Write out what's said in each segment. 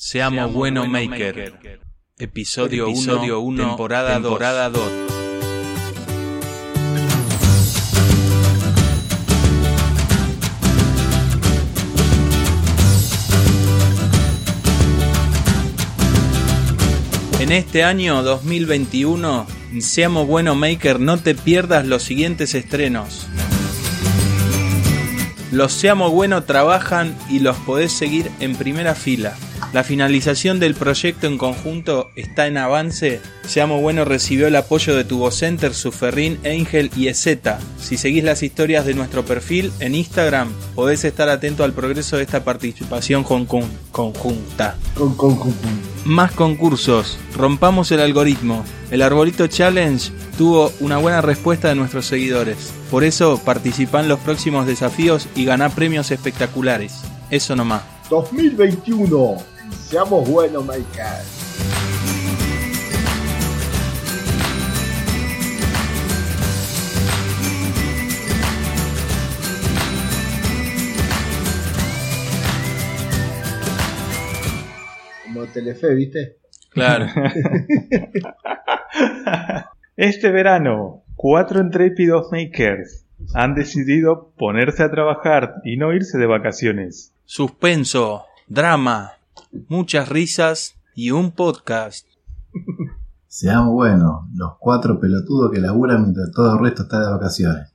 Seamos, Bueno Maker. Episodio 1, temporada, temporada 2. En este año 2021, Seamos Bueno Maker, no te pierdas los siguientes estrenos. Los Seamos Bueno trabajan y los podés seguir en primera fila. La finalización del proyecto en conjunto está en avance. Seamos Bueno recibió el apoyo de Tubocenter, Suferrin, Angel y EZ. Si seguís las historias de nuestro perfil en Instagram, podés estar atento al progreso de esta participación con, conjunta. Con, con, Más concursos. Rompamos el algoritmo. El Arbolito Challenge tuvo una buena respuesta de nuestros seguidores. Por eso participa en los próximos desafíos y gana premios espectaculares. Eso nomás. 2021. Seamos buenos, Michael. Como Telefe, ¿viste? Claro. este verano, cuatro intrépidos makers han decidido ponerse a trabajar y no irse de vacaciones. Suspenso, drama, muchas risas y un podcast. Seamos buenos, los cuatro pelotudos que laburan mientras todo el resto está de vacaciones.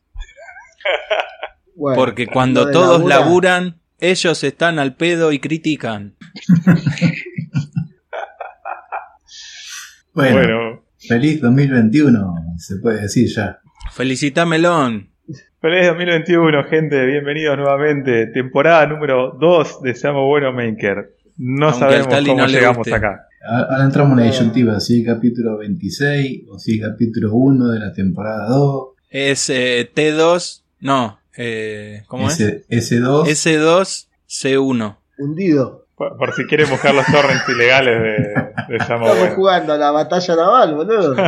Porque cuando todos laburan, ellos están al pedo y critican. bueno, feliz 2021, se puede decir ya. Felicita Melón. Feliz 2021, gente. Bienvenidos nuevamente. Temporada número 2 de Seamos Bueno Maker. No sabemos cómo llegamos acá. Ahora entramos en la disyuntiva, si es capítulo 26 o si es capítulo 1 de la temporada 2. Es eh, T2, no, eh, ¿cómo es? S2. S2, C1. Hundido. Por, si quieren buscar los torrents ilegales de, de Estamos jugando a la batalla naval, boludo.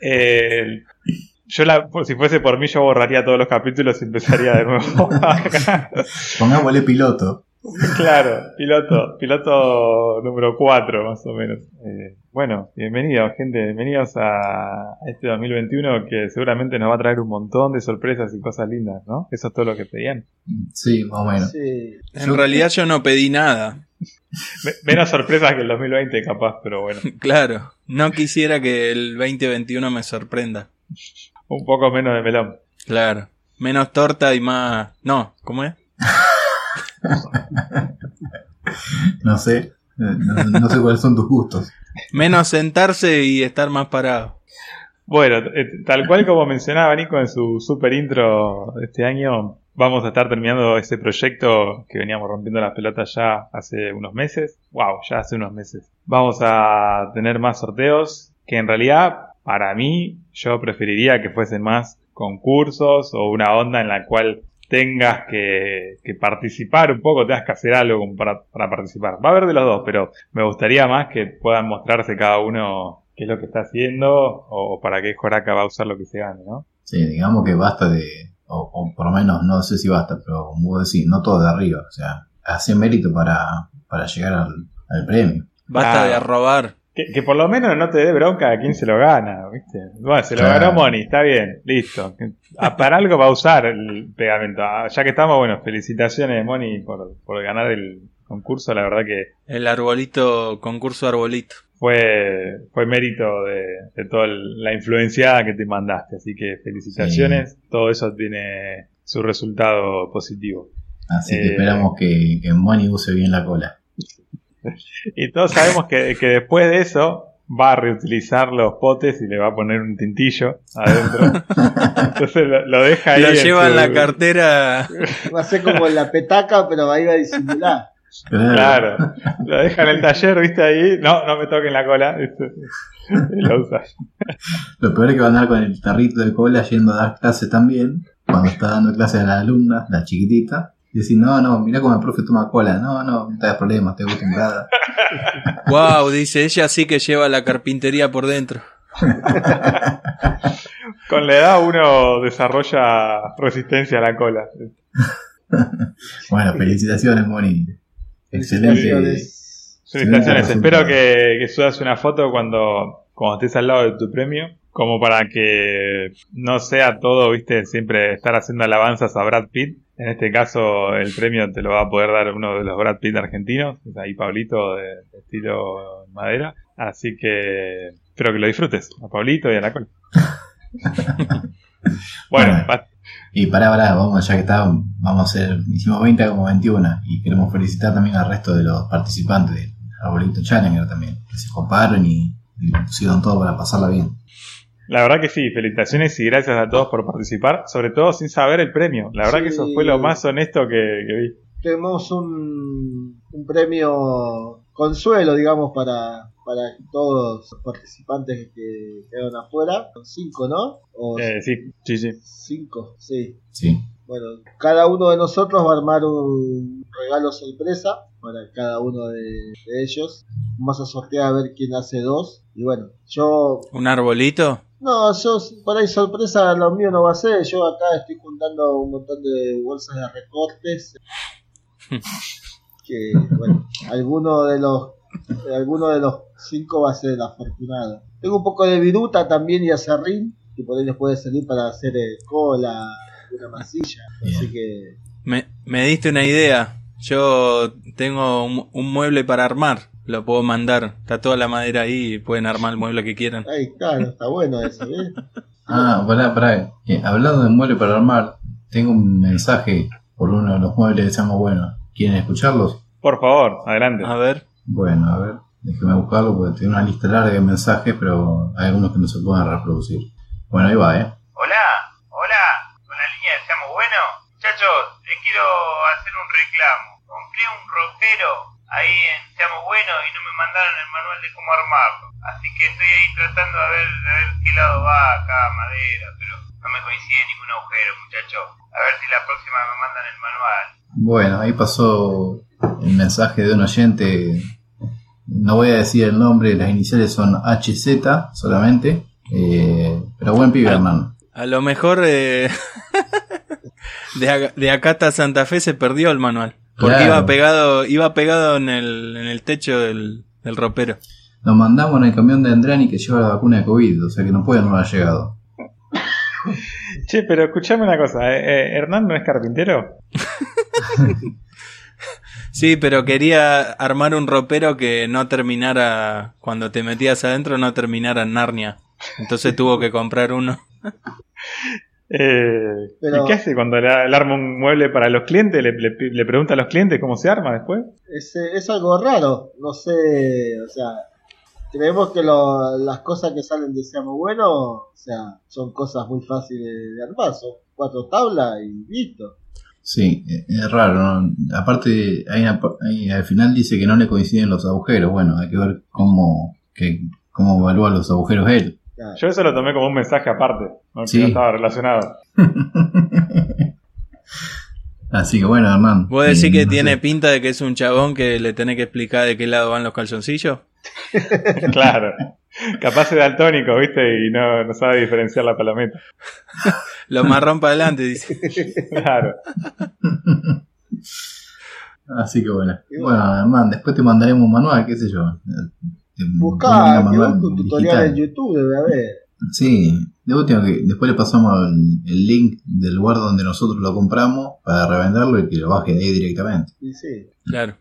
eh, yo, la, si fuese por mí, yo borraría todos los capítulos y empezaría de nuevo. Pongámosle piloto. Claro, piloto, piloto número 4 más o menos. Eh, bueno, bienvenidos gente, bienvenidos a este 2021 que seguramente nos va a traer un montón de sorpresas y cosas lindas, ¿no? Eso es todo lo que pedían. Sí, más o menos. En realidad yo no pedí nada. Menos sorpresas que el 2020 capaz, pero bueno. Claro, no quisiera que el 2021 me sorprenda. Un poco menos de melón. Claro. Menos torta y más. No, ¿cómo es? no sé. No, sé cuáles son tus gustos. Menos sentarse y estar más parado. Bueno, eh, tal cual como mencionaba Nico en su super intro de este año, vamos a estar terminando este proyecto que veníamos rompiendo las pelotas ya hace unos meses. Wow, ya hace unos meses. Vamos a tener más sorteos que en realidad para mí, yo preferiría que fuesen más concursos o una onda en la cual tengas que, participar un poco, tengas que hacer algo para, participar. Va a haber de los dos, pero me gustaría más que puedan mostrarse cada uno qué es lo que está haciendo o, para qué Joraca va a usar lo que se gane, ¿no? Sí, digamos que basta de, o, por lo menos no sé si basta, pero como vos decís, no todo de arriba, o sea, hace mérito para, para llegar al, premio. Basta de robar. Que, por lo menos no te dé bronca a quién se lo gana, ¿viste? Bueno, se lo ganó Moni, está bien, listo. Para algo va a usar el pegamento. Ah, ya que estamos, bueno, felicitaciones Moni por, por ganar el concurso, la verdad que... El arbolito, concurso arbolito. Fue, fue mérito de, toda la influencia que te mandaste, así que felicitaciones, todo eso tiene su resultado positivo. Así que esperamos que, que Moni use bien la cola. y todos sabemos que, que, después de eso va a reutilizar los potes y le va a poner un tintillo adentro. Entonces lo, deja ahí. Lo lleva en la cartera. Va a ser como la petaca, pero va a ir a disimular. Claro, lo deja en el taller, viste ahí. No, no me toquen la cola. Lo usas. Lo peor es que va a andar con el tarrito de cola yendo a dar clases también. Cuando está dando clases a la alumna, la chiquitita. Y decir, no, no, mira cómo el profe toma cola. No, no, no te das problemas, estoy acostumbrada. wow, dice, ella sí que lleva la carpintería por dentro. Con la edad uno desarrolla resistencia a la cola. bueno, felicitaciones, Moni. Excelente. Felicitaciones. Espero que, que subas una foto cuando, cuando estés al lado de tu premio. Como para que no sea todo, viste, siempre estar haciendo alabanzas a Brad Pitt. En este caso, el premio te lo va a poder dar uno de los Brad Pitt argentinos. Es ahí Pablito de, estilo madera. Así que espero que lo disfrutes. A Pablito y a la col. bueno, Bueno. Y pará, pará, vamos, ya que está, vamos a hacer, hicimos 20 como 21 y queremos felicitar también al resto de los participantes del Arbolito Challenger también, que se coparon y, y pusieron todo para pasarla bien. La verdad que sí. Felicitaciones y gracias a todos por participar. Sobre todo sin saber el premio. La verdad Sí. que eso fue lo más honesto que, que vi. Tenemos un, un premio consuelo, digamos, para, para todos los participantes que quedaron afuera. Son cinco, ¿no? O Eh, sí, sí, sí. cinco, sí. Sí, Bueno, cada uno de nosotros va a armar un regalo sorpresa para cada uno de, de ellos. Vamos a sortear a ver quién hace dos. Y bueno, yo ¿Un arbolito? No, yo por ahí sorpresa lo mío no va a ser. Yo acá estoy juntando un montón de bolsas de recortes. que bueno, alguno de los alguno de los cinco va a ser el afortunado. Tengo un poco de viruta también y acerrín, que por ahí les puede servir para hacer eh, cola, una masilla. Así que Me, me diste una idea. Yo tengo un, un mueble para armar. Lo puedo mandar. Está toda la madera ahí y pueden armar el mueble que quieran. ahí claro, está bueno eso, ¿ves? Ah, pará, pará. Eh, hablando de mueble para armar, tengo un mensaje por uno de los muebles de Seamos Buenos. ¿Quieren escucharlos? Por favor, adelante. A ver. Bueno, a ver, déjeme buscarlo porque tiene una lista larga de mensajes, pero hay algunos que no se pueden reproducir. Bueno, ahí va, ¿eh? Hola, hola, con la línea de Seamos Bueno. Muchachos, les quiero hacer un reclamo. Compré un ropero ahí en Seamos Bueno y no me mandaron el manual de cómo armarlo. Así que estoy ahí tratando de ver, de ver qué lado va cada madera, pero no me coincide ningún agujero, muchachos. A ver si la próxima me mandan el manual. Bueno, ahí pasó el mensaje de un oyente. No voy a decir el nombre, las iniciales son HZ solamente. eh, pero buen pibe. Hernán. A lo mejor eh, de, de acá hasta Santa Fe se perdió el manual. Porque Claro. iba pegado, iba pegado en el, en el techo del, del ropero. Lo mandamos en el camión de Andrani que lleva la vacuna de COVID, o sea que no puede no haber llegado. Che, pero escuchame una cosa. eh, eh, ¿Hernán no es carpintero? Sí, pero quería armar un ropero que no terminara, cuando te metías adentro, no terminara en Narnia. Entonces tuvo que comprar uno. Eh, Pero- ¿Y qué hace cuando le, le arma un mueble para los clientes? ¿Le, le- le pregunta a los clientes cómo se arma después? Es, es algo raro, no sé, o sea, creemos que lo- las cosas que salen de Seamos Bueno, o sea, son cosas muy fáciles de armar, son cuatro tablas y listo. Sí, eh, es raro. ¿no? Aparte, hay una al final dice que no le coinciden los agujeros. Bueno, hay que ver cómo, que, cómo evalúa los agujeros él. Claro. Yo eso lo tomé como un mensaje aparte, ¿no? que Sí. no estaba relacionado. Así que bueno, Hernán. ¿Vos decís eh, que no tiene sé. pinta de que es un chabón que le tenés que explicar de qué lado van los calzoncillos? claro. Capaz es daltónico, ¿viste? Y no, no sabe diferenciar la palometa. Lo marrón para adelante, dice. Claro. Así que bueno. Y bueno. Bueno, Hernán, después te mandaremos un manual, qué sé yo. Te- Buscá, un que tutorial en YouTube, debe haber. Sí, de último que después le pasamos el, el link del lugar donde nosotros lo compramos para revenderlo y que lo baje de ahí directamente. Y sí. Claro.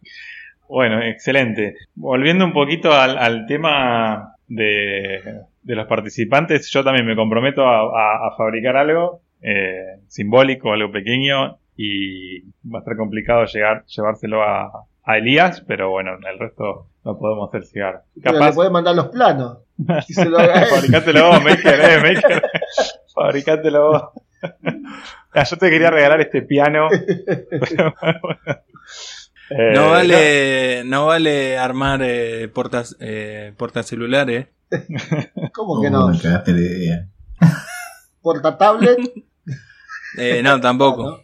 Bueno, excelente. Volviendo un poquito al, al tema de, de los participantes, yo también me comprometo a, a- a fabricar algo eh, simbólico, algo pequeño, y va a estar complicado llegar, llevárselo a, a Elías, pero bueno, el resto lo podemos hacer llegar. Pero le Capaz, podés mandar los planos. Se lo fabricátelo vos, Maker, eh, Maker. Fabricátelo vos. Ah, yo te quería regalar este piano. pero bueno. Eh, No vale, no vale armar eh, portas, eh, portacelulares. ¿Cómo que no? me cagaste la idea. Porta tablet. Eh, no, tampoco.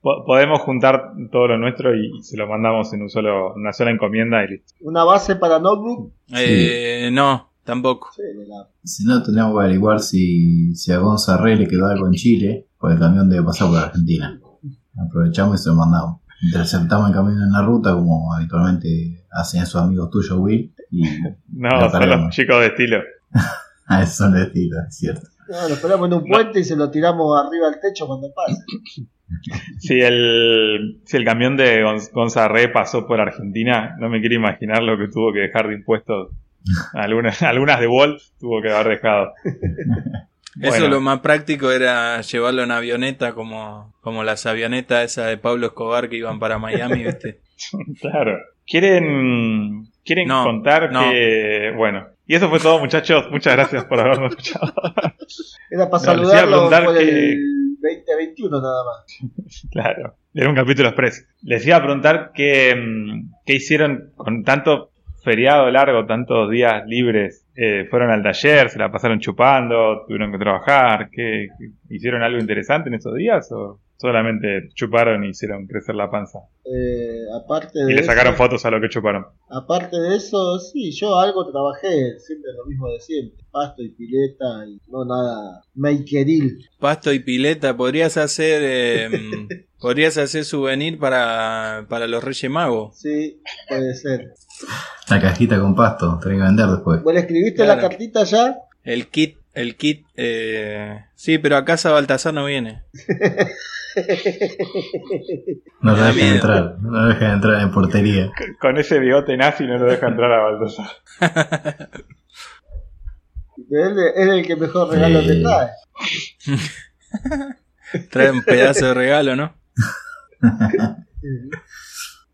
Podemos juntar todo lo nuestro y, se lo mandamos en un solo, una sola encomienda y listo. Una base para notebook. Eh, no, tampoco. Sí, de la- Si no, tenemos que averiguar si, si a Gonza le quedó algo en Chile, por el camión debe pasar por Argentina. Aprovechamos y se lo mandamos. interceptamos en camino en la ruta, como habitualmente hacen sus amigos tuyos, Will. Y No, son los chicos de estilo. a eso son de estilo, es cierto. No, lo esperamos en un puente y se lo tiramos arriba al techo cuando pase. Si el, si el camión de Gon- Gonzarre pasó por Argentina, no me quiero imaginar lo que tuvo que dejar de impuestos. Algunas, algunas de Wolf tuvo que haber dejado. Eso lo más práctico era llevarlo en avioneta como, como las avionetas esas de Pablo Escobar que iban para Miami, ¿viste? Claro. ¿Quieren, quieren No, contar no. que... Bueno. Y eso fue todo, muchachos. Muchas gracias por habernos escuchado. Era para saludarlo por que- el 2021 nada más. Claro. Era un capítulo express. Les iba a preguntar qué, mm, qué hicieron con tanto feriado largo, tantos días libres. Eh, ¿Fueron al taller? ¿Se la pasaron chupando? ¿Tuvieron que trabajar? ¿Qué, qué- ¿Hicieron algo interesante en esos días? ¿O solamente chuparon y hicieron crecer la panza? Eh, aparte de Y le sacaron eso, fotos a lo que chuparon. aparte de eso, sí, yo algo trabajé, siempre lo mismo de siempre, pasto y pileta y no nada makeril. Pasto y pileta, podrías hacer eh, mm, podrías hacer souvenir para, para los Reyes Magos. Sí, puede ser. La cajita con pasto, tenés que vender después. Bueno, escribiste Claro. la cartita ya. El kit, el kit, eh, sí, pero a casa Baltasar no viene. No lo dejan entrar, no lo dejan entrar en portería. Con ese bigote nazi no lo deja entrar a Baltasar. Él es el que mejor regalo te trae. Trae un pedazo de regalo, ¿no?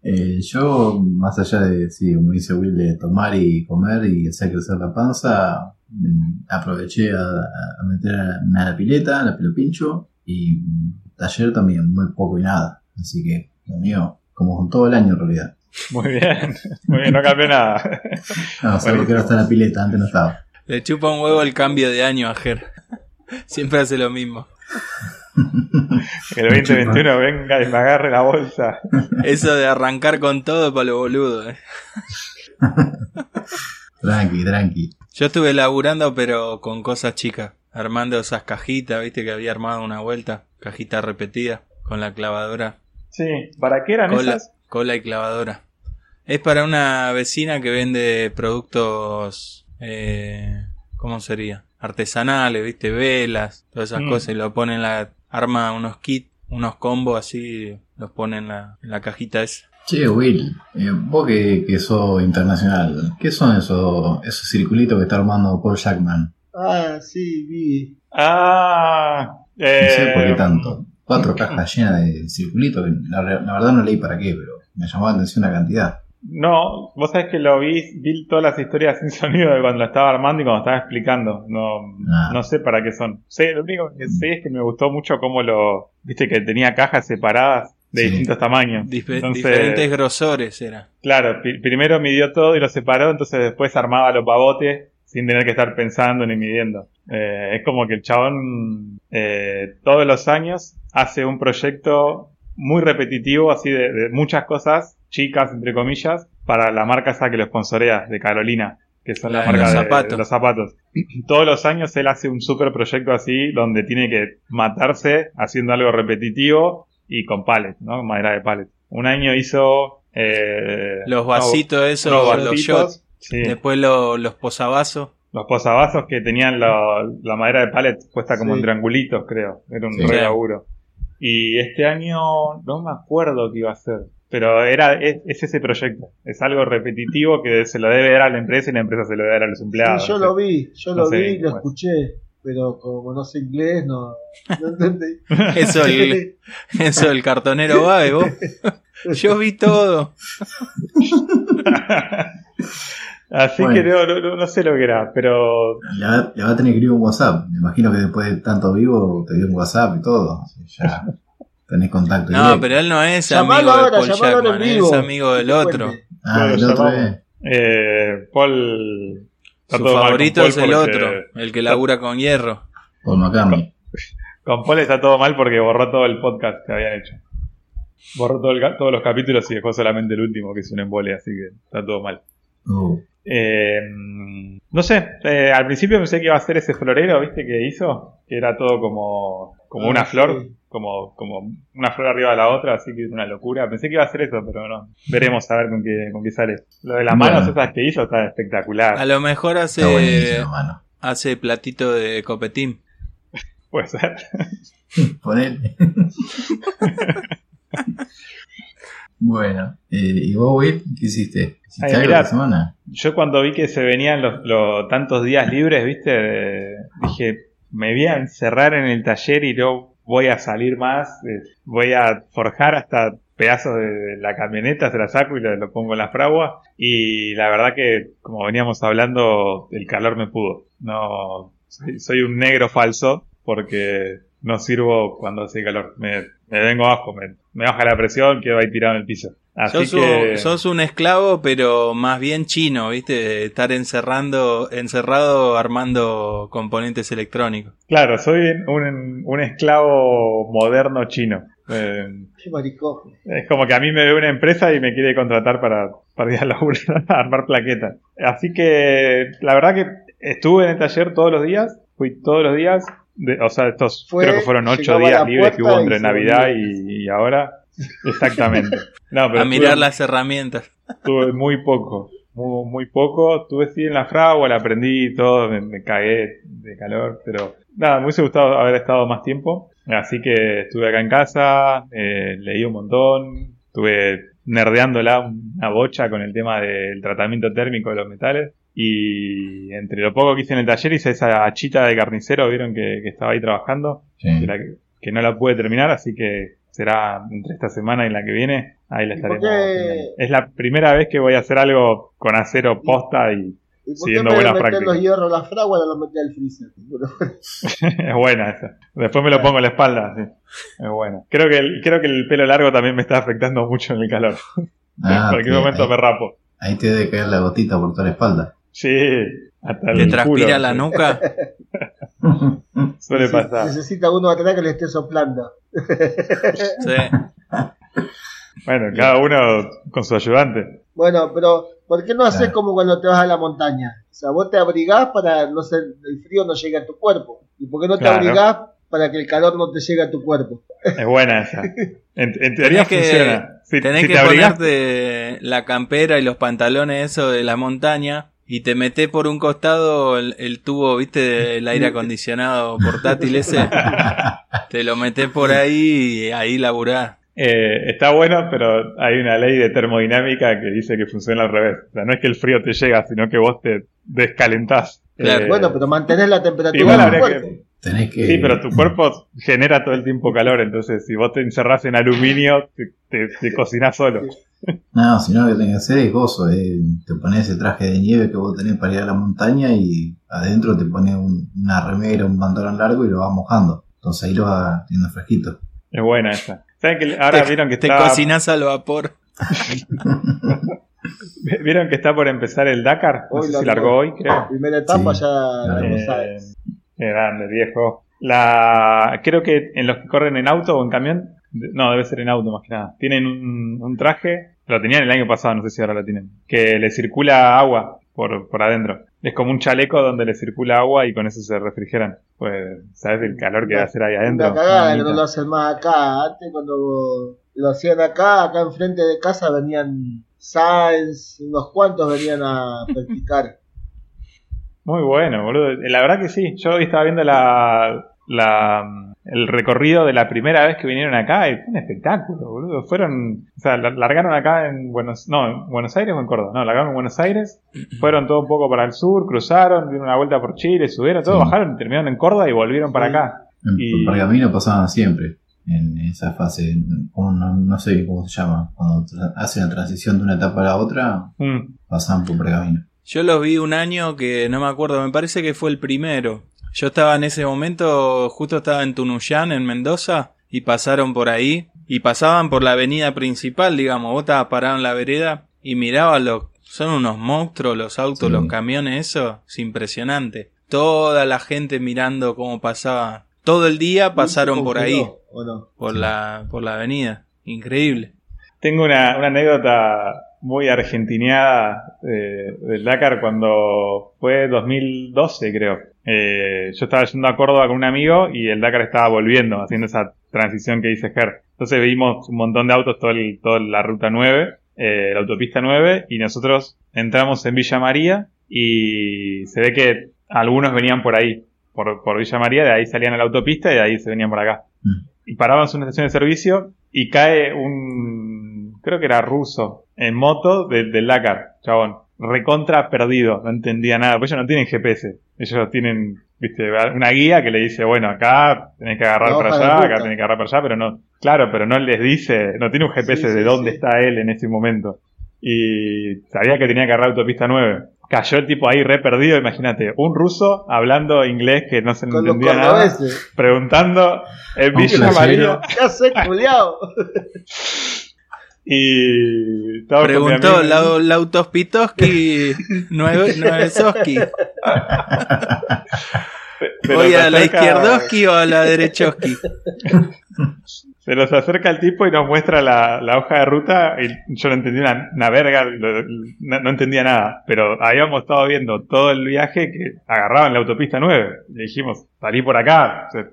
Eh, yo, más allá de, sí, como dice Will, de tomar y comer y hacer crecer la panza, mm, aproveché a, a meterme a la pileta, a la pelo pincho, y taller también, muy poco y nada. Así que, lo mío, como con todo el año en realidad. Muy bien. Muy bien, no cambió nada. No, solo que ahora está la pileta, antes no estaba. Le chupa un huevo el cambio de año a Ger. Siempre hace lo mismo. Que el 2021 venga y me agarre la bolsa. Eso de arrancar con todo para lo boludo. eh. Tranqui, tranqui. Yo estuve laburando, pero con cosas chicas. Armando esas cajitas, viste que había armado una vuelta. Cajita repetida, con la clavadora. Sí, ¿para qué eran Cola, esas? cola y clavadora. Es para una vecina que vende productos, eh, ¿cómo sería? Artesanales, viste, velas, todas esas Mm. cosas. Y lo pone en la, arma unos kits, unos combos así, los pone en la, en la cajita esa. Che, Will, eh, vos que, que sos internacional, ¿qué son esos, esos circulitos que está armando Paul Jackman? Ah, sí, vi. Ah, No sé por eh, qué tanto. Cuatro cajas llenas de circulitos, que la, la verdad no leí para qué, pero me llamó la atención la cantidad. No, vos sabés que lo vi, vi todas las historias sin sonido de cuando lo estaba armando y cuando estaba explicando. No, Ah. no sé para qué son. Sé, lo único que sé es que me gustó mucho cómo lo, viste que tenía cajas separadas de Sí. distintos tamaños. Entonces, diferentes grosores era. Claro, pi- primero midió todo y lo separó, entonces después armaba los pavotes sin tener que estar pensando ni midiendo. Eh, es como que el chabón eh, todos los años hace un proyecto muy repetitivo, así de, de muchas cosas, chicas entre comillas, para la marca esa que lo sponsorea, de Carolina, que son la, La de marca los de, zapatos. de los zapatos. Todos los años él hace un super proyecto así, donde tiene que matarse haciendo algo repetitivo y con pallet, ¿no? Madera de pallet. Un año hizo... eh, Los no, vasitos esos, unos los vasitos, shots. sí, Después lo- los posavasos. Los posavasos que tenían la, la madera de pallet puesta como Sí. en triangulitos, creo. Era un Sí. re laburo. Y este año no me acuerdo qué iba a hacer. Pero era, es, es ese proyecto. Es algo repetitivo que se lo debe dar a la empresa y la empresa se lo debe dar a los empleados. Sí, yo lo vi, yo No lo sé, vi, lo bueno. escuché, pero como no sé inglés, no, no entendí. Eso el, eso el cartonero va, ¿eh, vos? Yo vi todo. Así Bueno. que no, no, no- no sé lo que era, pero Le va, le va a tener que escribir un WhatsApp. Me imagino que después de tanto vivo te dio un WhatsApp y todo. Ya tenés contacto. No, directo. pero él no es Llamalo amigo de ahora, Paul llamalo ahora Jackman, en es amigo del otro. Ah, el otro llamamos. es. eh, Paul... Su favorito Paul es el porque- otro, el que labura con hierro. Paul McCartney. Con Paul está todo mal porque borró todo el podcast que habían hecho. Borró todo el ca- todos los capítulos y dejó solamente el último, que es un embole, así que está todo mal. Uh, Eh, no sé, eh, al principio pensé que iba a ser ese florero, ¿viste? Que hizo, que era todo como, como Ah, una flor, como, como una flor arriba de la otra, así que es una locura. Pensé que iba a ser eso, pero no. Veremos a ver con qué, con qué sale. Lo de las Bueno. manos esas que hizo está espectacular. A lo mejor hace, mano. hace platito de copetín. Puede ser. Ponele. bueno, eh, ¿y vos, Will? ¿Qué hiciste? ¿Hiciste Ay, algo mirá. esta semana? Yo cuando vi que se venían los, los tantos días libres, viste, dije, me voy a encerrar en el taller y no voy a salir más, eh, voy a forjar hasta pedazos de la camioneta, se la saco y lo, lo pongo en la fragua. Y la verdad que, como veníamos hablando, el calor me pudo. No, soy, soy un negro falso porque no sirvo cuando hace calor. Me, me vengo abajo, me, me baja la presión, quedo ahí tirado en el piso. Así Sos, que... un, sos un esclavo, pero más bien chino, ¿viste? Estar encerrando, encerrado armando componentes electrónicos. Claro, soy un, un esclavo moderno chino. Eh, Qué maricón. es como que a mí me ve una empresa y me quiere contratar para, para ir a laburar, a armar plaquetas. Así que la verdad que estuve en el taller todos los días, fui todos los días, de- o sea, estos Fue, creo que fueron ocho días libres que hubo entre Navidad y, y ahora. Exactamente. No, pero A mirar las herramientas. Tuve muy poco, muy, muy poco. Tuve sí en la fragua, la aprendí y todo, me, me cagué de calor, pero nada, me hubiese gustado haber estado más tiempo. Así que estuve acá en casa, eh, leí un montón, estuve nerdeándola una bocha con el tema del tratamiento térmico de los metales. Y entre lo poco que hice en el taller hice esa hachita de carnicero, vieron que, que estaba ahí trabajando, Sí. que, la que- que no la pude terminar, así que será entre esta semana y la que viene, ahí la ¿Y por estaremos. qué- terminando. Es la primera vez que voy a hacer algo con acero posta y ¿Y por qué Siguiendo buenas prácticas. los hierros la fragua no los meter al freezer? Es buena esa. Después me lo pongo en la espalda, sí. Es buena. Creo que el, creo que el pelo largo también me está afectando mucho en el calor. Ah, en cualquier momento ahí, me rapo. ahí te debe caer la gotita por toda la espalda. Sí, hasta ¿Te el transpira culo, la nuca? Suele pasar. Necesita uno atrás que le esté soplando. Sí. Bueno, cada uno con su ayudante. Bueno, pero ¿por qué no haces Claro. como cuando te vas a la montaña? O sea, vos te abrigás para no ser, el frío no llegue a tu cuerpo. ¿Y por qué no te Claro. abrigás para que el calor no te llegue a tu cuerpo? Es buena esa. En, en teoría Tenés que, funciona. Si, tenés si que te ponerte la campera y los pantalones eso de la montaña y te metés por un costado el, el tubo, viste, del aire acondicionado portátil ese. te lo metés por ahí y ahí laburás. eh, está bueno, pero hay una ley de termodinámica que dice que funciona al revés. O sea, no es que el frío te llega, sino que vos te descalentás. Claro. Eh, Bueno, pero mantenés la temperatura Igual habría que- Tenés que. Sí, pero tu cuerpo genera todo el tiempo calor, entonces si vos te encerrás en aluminio, te, te, te cocinás solo. No, si no, lo que tenés que hacer es gozo. eh. Te pones el traje de nieve que vos tenés para ir a la montaña y adentro te pones un- una remera, un pantalón largo y lo vas mojando. Entonces ahí lo vas teniendo fresquito. Es buena esa. ¿Saben que ahora te, vieron que te está cocinás al vapor. vieron que está por empezar el Dakar? No Hoy sé largó. si largó hoy, creo. Primera etapa Sí, ya Eh, sabes. Qué grande, viejo. La, creo que en los que corren en auto o en camión, no, debe ser en auto más que nada. Tienen un, un traje, lo tenían el año pasado, no sé si ahora lo tienen, que le circula agua por, por adentro. Es como un chaleco donde le circula agua y con eso se refrigeran. Pues, ¿sabes el calor que va a hacer ahí adentro? Cagada no lo hacen más acá. Antes cuando lo hacían acá, acá enfrente de casa venían Sainz, unos cuantos venían a practicar. Muy bueno, boludo. La verdad que sí. Yo hoy estaba viendo la, la, el recorrido de la primera vez que vinieron acá y fue un espectáculo, boludo. Fueron, o sea, la- largaron acá en Buenos, no, en Buenos Aires o en Córdoba. No, largaron en Buenos Aires, fueron todo un poco para el sur, cruzaron, dieron una vuelta por Chile, subieron, todo, Sí. bajaron, terminaron en Córdoba y volvieron para acá. En Y- Pergamino pasaban siempre en esa fase, no, no sé cómo se llama, cuando hacen la transición de una etapa a la otra, Mm. pasaban por Pergamino. Yo los vi un año que no me acuerdo, me parece que fue el primero. Yo estaba en ese momento, justo estaba en Tunuyán, en Mendoza, y pasaron por ahí, y pasaban por la avenida principal, digamos, vos estabas parado en la vereda, y mirabas los, son unos monstruos los autos, Sí. los camiones, eso, es impresionante. Toda la gente mirando cómo pasaba. Todo el día pasaron ¿Se por ahí, congeló, ¿O no? por la, por la avenida. Increíble. Tengo una, una anécdota muy argentineada eh, del Dakar cuando fue 2012, creo. Eh, yo estaba yendo a Córdoba con un amigo y el Dakar estaba volviendo, haciendo esa transición que dice Ger. Entonces vimos un montón de autos, el- toda la ruta 9, eh, la autopista 9, y nosotros entramos en Villa María y se ve que algunos venían por ahí, por, por Villa María, de ahí salían a la autopista y de ahí se venían por acá. Mm. Y parábamos en una estación de servicio y cae un, creo que era ruso, en moto de- del Dakar, chabón. Recontra perdido, no entendía nada, pues ellos no tienen GPS, ellos tienen, viste, una guía que le dice, bueno, acá tenés que agarrar para de allá, acá tenés que agarrar para allá, pero no, claro, pero no les dice, no tiene un GPS Sí, de sí, dónde sí. está él en ese momento. Y sabía que tenía que agarrar autopista 9. Cayó el tipo ahí re perdido, imagínate, un ruso hablando inglés que no se Con los entendía nada, preguntando en Un Villa. María ¿Qué haces, culiao? y estaba con mi Preguntó amigo la, Lautospitoski nueve, Nuevesoski. Se ¿Voy a la acerca- izquierdoski o a la derechoski? Se nos acerca el tipo y nos muestra la, la hoja de ruta y yo no entendía una, una verga, no, no entendía nada, pero habíamos estado viendo todo el viaje que agarraban la autopista 9 y dijimos, salí por acá, o sea,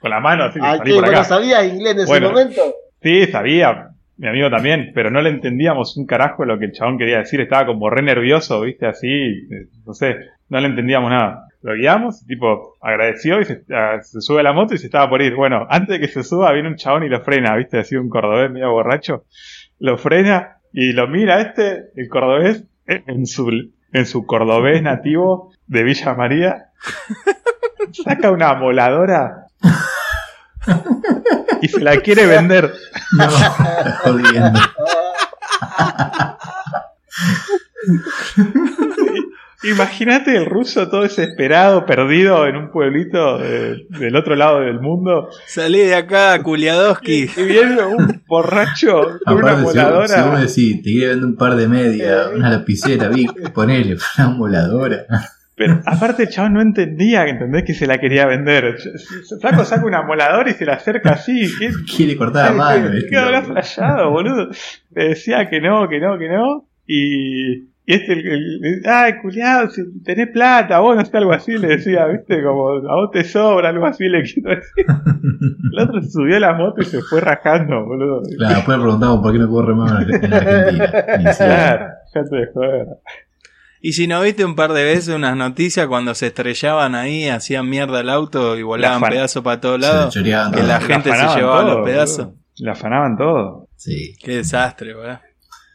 con la mano así, ¿A salí qué? por ¿Vos acá. no sabías inglés en ese Bueno. momento? Sí, sabía, mi amigo también, pero no le entendíamos un carajo lo que el chabón quería decir, estaba como re nervioso, viste, así, no sé, no le entendíamos nada. Lo guiamos, tipo, agradeció y se, ah, se sube a la moto y se estaba por ir. Bueno, antes de que se suba viene un chabón y lo frena, viste, así un cordobés medio borracho, lo frena y lo mira este, el cordobés, eh, en su, en su cordobés nativo de Villa María, saca una moladora y se la quiere vender. No, jodiendo. Imagínate el ruso todo desesperado, perdido en un pueblito de- del otro lado del mundo. Salí de acá, Kuliadoski. Y viene un borracho con una vos me moladora. decís, te quiere vender un par de medias, una lapicera, vi, ponele, una moladora. Pero aparte el chabón no entendía, ¿entendés? Que se la quería vender. Flaco saca una moladora y se la acerca así. ¿Qué, Quiere cortar la mano. ¿Qué habrá flasheado, boludo? Le decía que no, que no, que no. Y, y este, el, el- el- ay, culiado, si tenés plata, vos no sé, algo así, le decía, viste, como a vos te sobra, algo así le quiero decir. El otro se subió a la moto y se fue rajando, boludo. Claro, después le preguntamos por qué no puedo remar en en Argentina. Claro, ya te joder. Y si no viste un par de veces unas noticias cuando se estrellaban ahí, hacían mierda el auto y volaban pedazos para todos lados, que la gente se llevaba todo, los pedazos. La afanaban todo. Sí. Qué desastre, ¿verdad?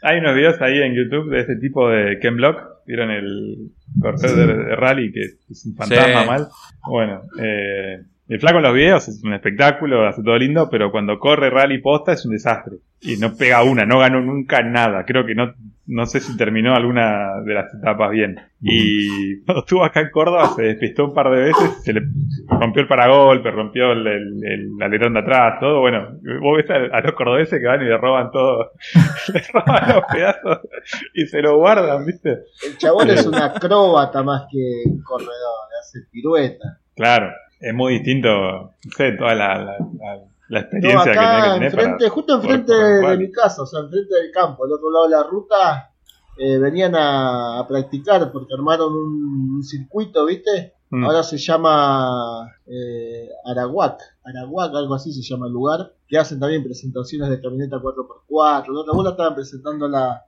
Hay unos videos ahí en YouTube de ese tipo de Ken Block. ¿Vieron el correo de, de rally que es un fantasma Sí. mal? Bueno, eh, el flaco en los videos es un espectáculo, hace todo lindo, pero cuando corre rally posta es un desastre. Y no pega una, no ganó nunca nada. Creo que no, no sé si terminó alguna de las etapas bien. Y cuando estuvo acá en Córdoba se despistó un par de veces, se le rompió el paragolpe, rompió el, el, el alerón de atrás, todo. Bueno, vos ves a, a los cordobeses que van y le roban todo, le roban los pedazos y se lo guardan, ¿viste? El chabón es un acróbata más que un corredor, hace pirueta. Claro, es muy distinto, no sé, toda la, la, la, la No, experiencia que acá que tener enfrente, para... justo enfrente de mi casa, o sea, enfrente del campo, al otro lado de la ruta, eh, venían a, a practicar porque armaron un, un circuito, ¿viste? Mm. Ahora se llama eh, Araguac, Araguac, algo así se llama el lugar, que hacen también presentaciones de camioneta 4x4. La otra vuelta estaban presentando la,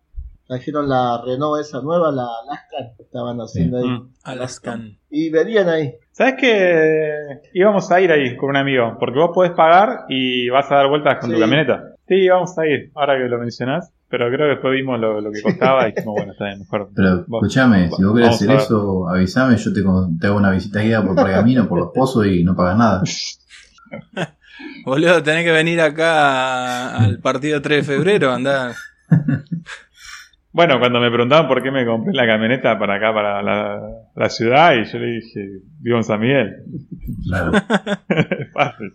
trajeron la Renault esa nueva, la Alaskan, que estaban haciendo ahí. Mm. Alaskan. Y venían ahí. ¿Sabes que íbamos a ir ahí con un amigo? Porque vos podés pagar y vas a dar vueltas con tu camioneta. Sí, vamos a ir, ahora que lo mencionás. Pero creo que después vimos lo, lo que costaba y dijimos, bueno, está bien, mejor. Pero Vos- escúchame, si vos querés hacer eso, avísame, yo te, hago una visita guiada por Pergamino, por los pozos y no pagas nada. Boludo, tenés que venir acá al partido 3 de febrero, andá. Bueno, cuando me preguntaban por qué me compré la camioneta para acá, para la, la ciudad, y yo le dije, vivo en San Miguel. Claro. Fácil.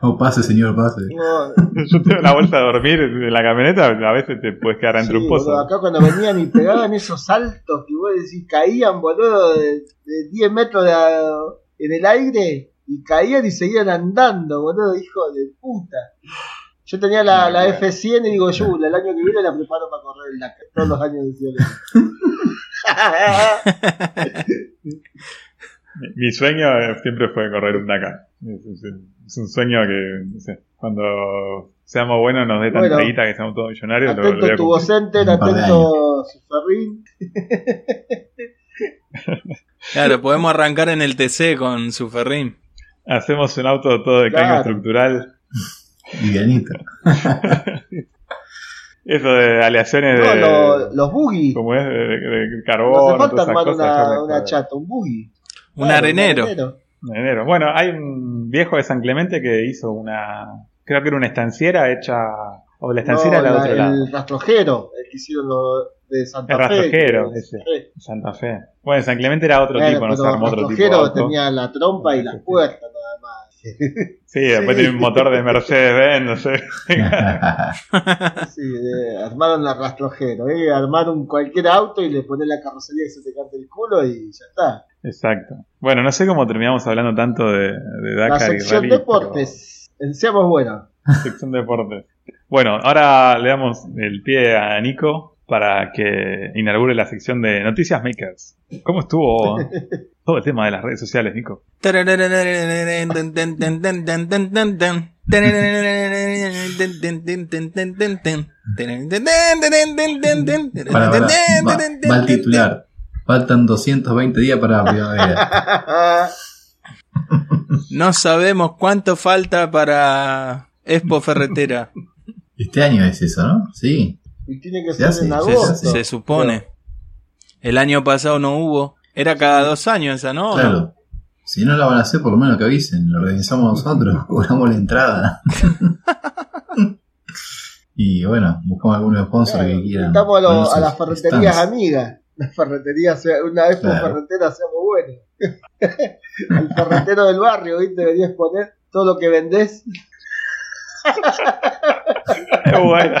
Oh, pase, señor, pase. No, Yo tengo la vuelta a dormir en la camioneta, a veces te puedes quedar entre Sí, un pozo. boludo, acá cuando venían y pegaban esos saltos que vos decís caían, boludo, de, de 10 metros de en el aire y caían y seguían andando, boludo, hijo de puta. Yo tenía la, la F100 y digo, yo el año que viene la preparo para correr el Dakar. Todos los años decía Mi- Mi sueño eh, siempre fue correr un Dakar. Es, es- es un sueño que, no sé, cuando seamos buenos nos dé tanta Bueno. guita que seamos todos millonarios. lo- lo Atento a tu center, de atento su ferrín. Claro, podemos arrancar en el TC con su ferrín. Hacemos un auto todo de caño Claro. estructural. Livianito. Eso de aleaciones No, de. lo- los buggy. como es de, de- de No carbón, hace falta armar una, una chata, un buggy. Un Claro, arenero. En enero. Bueno, hay un viejo de San Clemente que hizo una. Creo que era una estanciera hecha. O la estanciera No, era de la- otro lado. el rastrojero, el que hicieron lo de Santa El Fe. rastrojero, que- ese. Santa Fe. Bueno, en San Clemente era otro Claro, tipo, no se armó el otro tipo de rastrojero tenía la trompa y las puertas. Sí, después Sí. tiene un motor de Mercedes-Benz, no sé. Sí, eh, armaron el rastrojero, eh, armaron cualquier auto y le pones la carrocería que se te cante el culo y ya está. Exacto. Bueno, no sé cómo terminamos hablando tanto de, de La Dakar y sección rally, deportes. Seamos buenos. pero- Sección deportes. Bueno, ahora le damos el pie a Nico para que inaugure la sección de Noticias Makers. ¿Cómo estuvo todo el tema de las redes sociales, Nico? Para, para. Va, va el titular. Faltan 220 días para la primavera. No sabemos cuánto falta para Expo Ferretera. Este año es eso, ¿no? Sí. y tiene que Se ser hace, en se agosto. hace. Se supone. El año pasado no hubo. Era cada dos años esa, ¿no? Claro. Si no la van a hacer, por lo menos que avisen. Lo organizamos nosotros, cobramos la entrada. y bueno, buscamos algunos sponsors Claro, que quieran. Invitamos a, lo- a las ferreterías stands. amigas. Las ferreterías, sea- una vez por Claro. ferretera seamos buenos. El ferretero del barrio, ¿viste? Deberías poner todo lo que vendés. Es buena.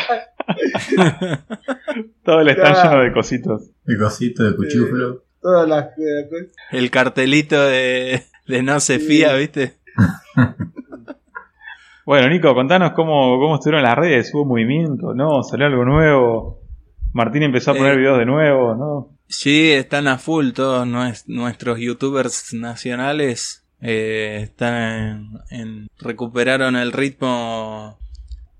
Todo el stand Claro. lleno de cositos. El cosito de cuchuflo. Todas las cosas. El cartelito de, de no se Sí. fía, ¿viste? Bueno, Nico, contanos cómo, cómo estuvieron las redes. ¿Hubo movimiento? ¿No? ¿Salió algo nuevo? Martín empezó a poner Eh. videos de nuevo, ¿no? Sí, están a full todos nues- nuestros youtubers nacionales. eh, están en, en- recuperaron el ritmo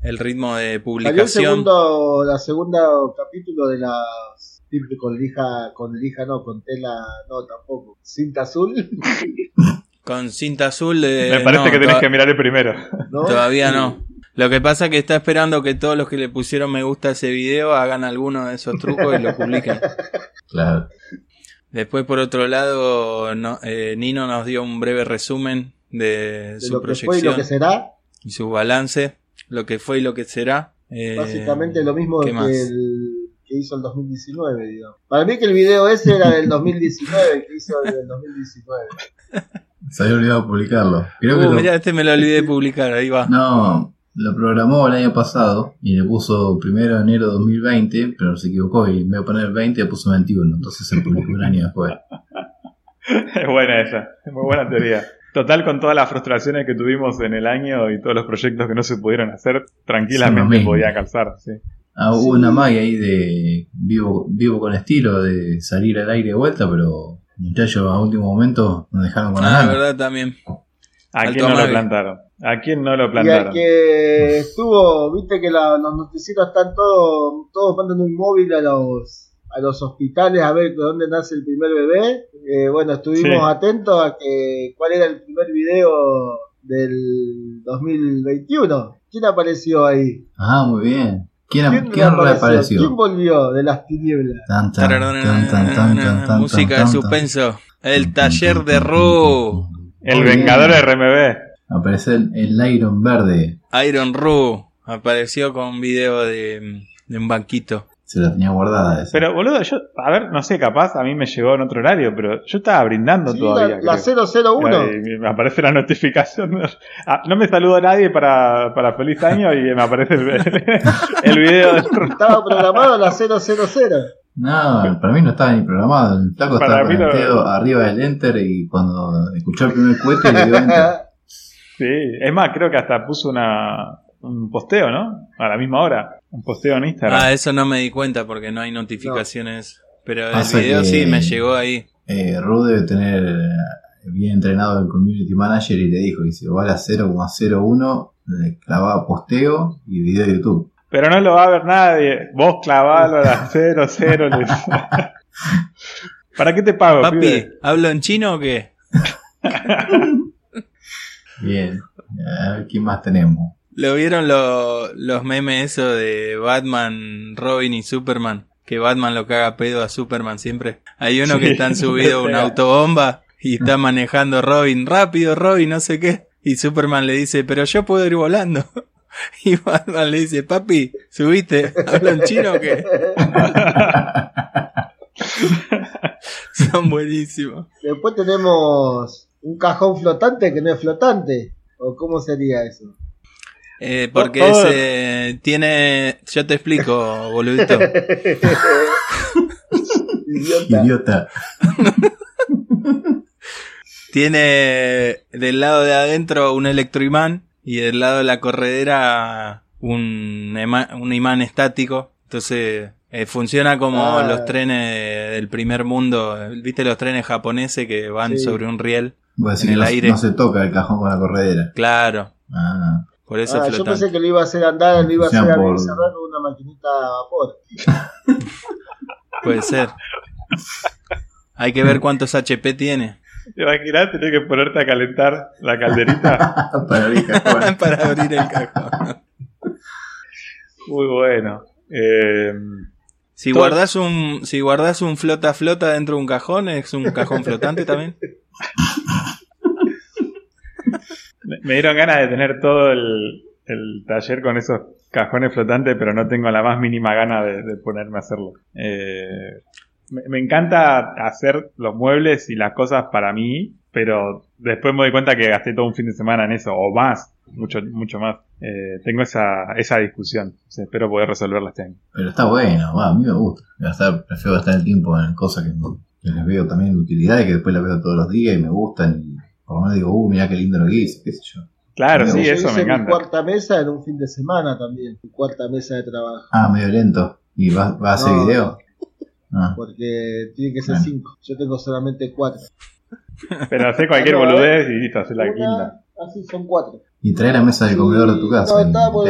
el ritmo de Salió el publicación segundo, la segunda capítulo de las siempre con lija, con lija no, con tela no tampoco. Cinta azul, con cinta azul de Me parece no, que tenés que mirar el primero. ¿no? todavía no lo que pasa es que está esperando que todos los que le pusieron me gusta a ese video hagan alguno de esos trucos y lo publiquen Claro. después por otro lado no- eh, Nino nos dio un breve resumen de, De su lo que fue y proyección lo que será. y su balance lo que fue y lo que será Eh, Básicamente lo mismo ¿qué que, más? el, que hizo el 2019, digamos. Para mí que el video ese era del 2019, el que hizo el del 2019. Se había olvidado publicarlo. Creo que Uh, lo- mirá, este me lo olvidé de publicar, ahí va. No, lo programó el año pasado y le puso primero de enero de 2020, pero se equivocó y en vez de poner 20 le puso 21. Entonces se publicó un año después. Es buena esa, es muy buena teoría. Total, con todas las frustraciones que tuvimos en el año y todos los proyectos que no se pudieron hacer, tranquilamente podía calzar. Sí. Ah, hubo Sí. una magia ahí de vivo, vivo con estilo, de salir al aire de vuelta, pero muchachos a último momento nos dejaron con la Ah, verdad también. ¿A Alto quién no lo plantaron? ¿A quién no lo Y al plantaron? que estuvo, viste que la- los noticieros están todos, todos mandan un móvil a los a los hospitales a ver de dónde nace el primer bebé. Eh, bueno, estuvimos Sí. atentos a que cuál era el primer video del 2021. ¿Quién apareció ahí? Ah, muy bien. ¿Quién, ¿Quién, ¿quién reapareció? ¿Quién volvió de las tinieblas? Tan, tan, tan, tan, tan, tan, tan, Música tan, de suspenso. El taller de Ru. El Vengador bien. RMB. Aparece el, el Iron Verde. Iron Ru. Apareció con un video de, de un banquito. Se la tenía guardada esa. Pero, boludo, yo, a ver, no sé, capaz a mí me llegó en otro horario, pero yo estaba brindando Sí, todavía. la, la creo. 001. Y me aparece la notificación. Ah, no me saluda nadie para, para feliz año y me aparece el, el video de Estaba programado la 000. No, para mí no estaba ni programado. El flaco Para estaba con el no- dedo arriba del enter y cuando escuchó el primer cohete le dio enter. Sí, es más, creo que hasta puso una. un posteo, ¿no? A la misma hora. Un posteo en Instagram. Ah, eso no me di cuenta porque no hay notificaciones. Pero el Pasa video que- sí me llegó ahí. Eh, Ru debe tener bien entrenado el community manager y le dijo que si vale a 0,01 le clavaba posteo y video de YouTube. Pero no lo va a ver nadie. Vos clavalo a las 0, 0. ¿Para qué te pago, Papi, pibe? ¿hablo en chino o qué? Bien. A ver, ¿quién más tenemos? ¿Lo vieron lo- los memes eso de Batman, Robin y Superman? Que Batman lo caga pedo a Superman siempre. Hay uno Sí, que están subido a una autobomba y está manejando Robin, rápido Robin, no sé qué. Y Superman le dice, pero yo puedo ir volando. Y Batman le dice, papi, subiste, ¿hablo en chino o qué? Son buenísimos. Después tenemos un cajón flotante que no es flotante. ¿O cómo sería eso? Eh, porque ese tiene, yo te explico, boludito. Idiota. Idiota. Tiene del lado de adentro un electroimán y del lado de la corredera un, imán estático. Entonces eh, funciona como Ah. los trenes del primer mundo. ¿Viste los trenes japoneses que van Sí. sobre un riel? Voy a decir En el no, aire. no se toca el cajón con la corredera. Claro, Ah, por eso Ah, yo pensé que lo iba a hacer andar, lo iba a hacer Funciona abrir y por- cerrar con una maquinita a vapor. Puede ser. Hay que ver cuántos HP tiene ¿Te imaginas tener que ponerte a calentar la calderita? para abrir cajones. para abrir el cajón. Muy bueno. Eh, Si Todo- guardas un, si guardas un flota flota dentro de un cajón, es un cajón flotante también. Me dieron ganas de tener todo el, el taller con esos cajones flotantes, pero no tengo la más mínima gana de, ponerme a hacerlo. Eh, me, encanta hacer los muebles y las cosas para mí, pero después me doy cuenta que gasté todo un fin de semana en eso, o más, mucho, mucho más. Eh, tengo esa, esa discusión. Espero poder resolverla este año. Pero está bueno, va, a mí me gusta. Gastar, prefiero gastar el tiempo en cosas que, que les veo también de utilidad y que después las veo todos los días y me gustan. Y por lo menos digo, uh, mirá qué lindo lo que hice, qué sé yo. Claro, sí, Yo eso hice me mi encanta. cuarta mesa en un fin de semana también. Mi cuarta mesa de trabajo. Ah, medio lento. ¿Y vas va a hacer No. video? Ah, Porque tiene que ser Bueno. cinco. Yo tengo solamente cuatro. Pero hacer cualquier Ah, no, boludez y listo, hacer la Una, quinta. así son cuatro. y traer la mesa del comedor de tu casa. No, y estaba por,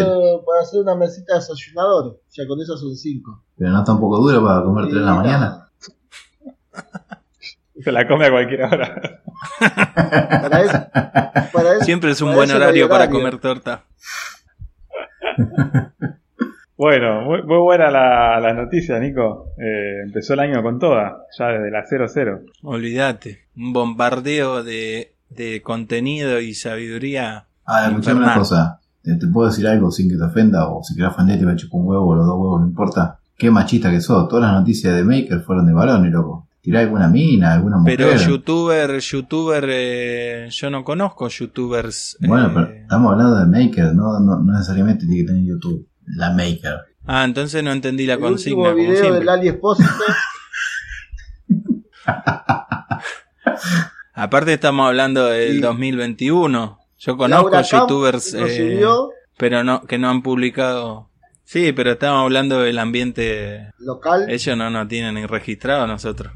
hacer una mesita de desayunador. Ya con eso son cinco. Pero no está un poco duro para comer tres en la mañana. Se la come a cualquier hora. Para eso, para eso- Siempre es un buen horario para comer torta. Bueno, muy, muy buena la, la noticia, Nico. Eh, empezó el año con toda, ya desde la 00. Olvídate. Un bombardeo de, de contenido y sabiduría. Ahora, escuchame una cosa. ¿Te, te puedo decir algo sin que te ofenda? O si querés ofender, te me chupo un huevo o los dos huevos, no importa. Qué machista que sos. Todas las noticias de Maker fueron de varones, loco. Tirá alguna mina, alguna mujer. Pero youtuber, youtuber, eh, yo no conozco youtubers. Bueno, eh, pero estamos hablando de Maker, no, no, no necesariamente tiene que tener YouTube. La Maker. Ah, entonces no entendí la El consigna, último como video siempre. del Ali. Aparte estamos hablando del Y- 2021. Yo conozco Laura youtubers, eh, pero no, que no han publicado. Sí, pero estamos hablando del ambiente. local. Ellos no nos tienen ni registrado nosotros.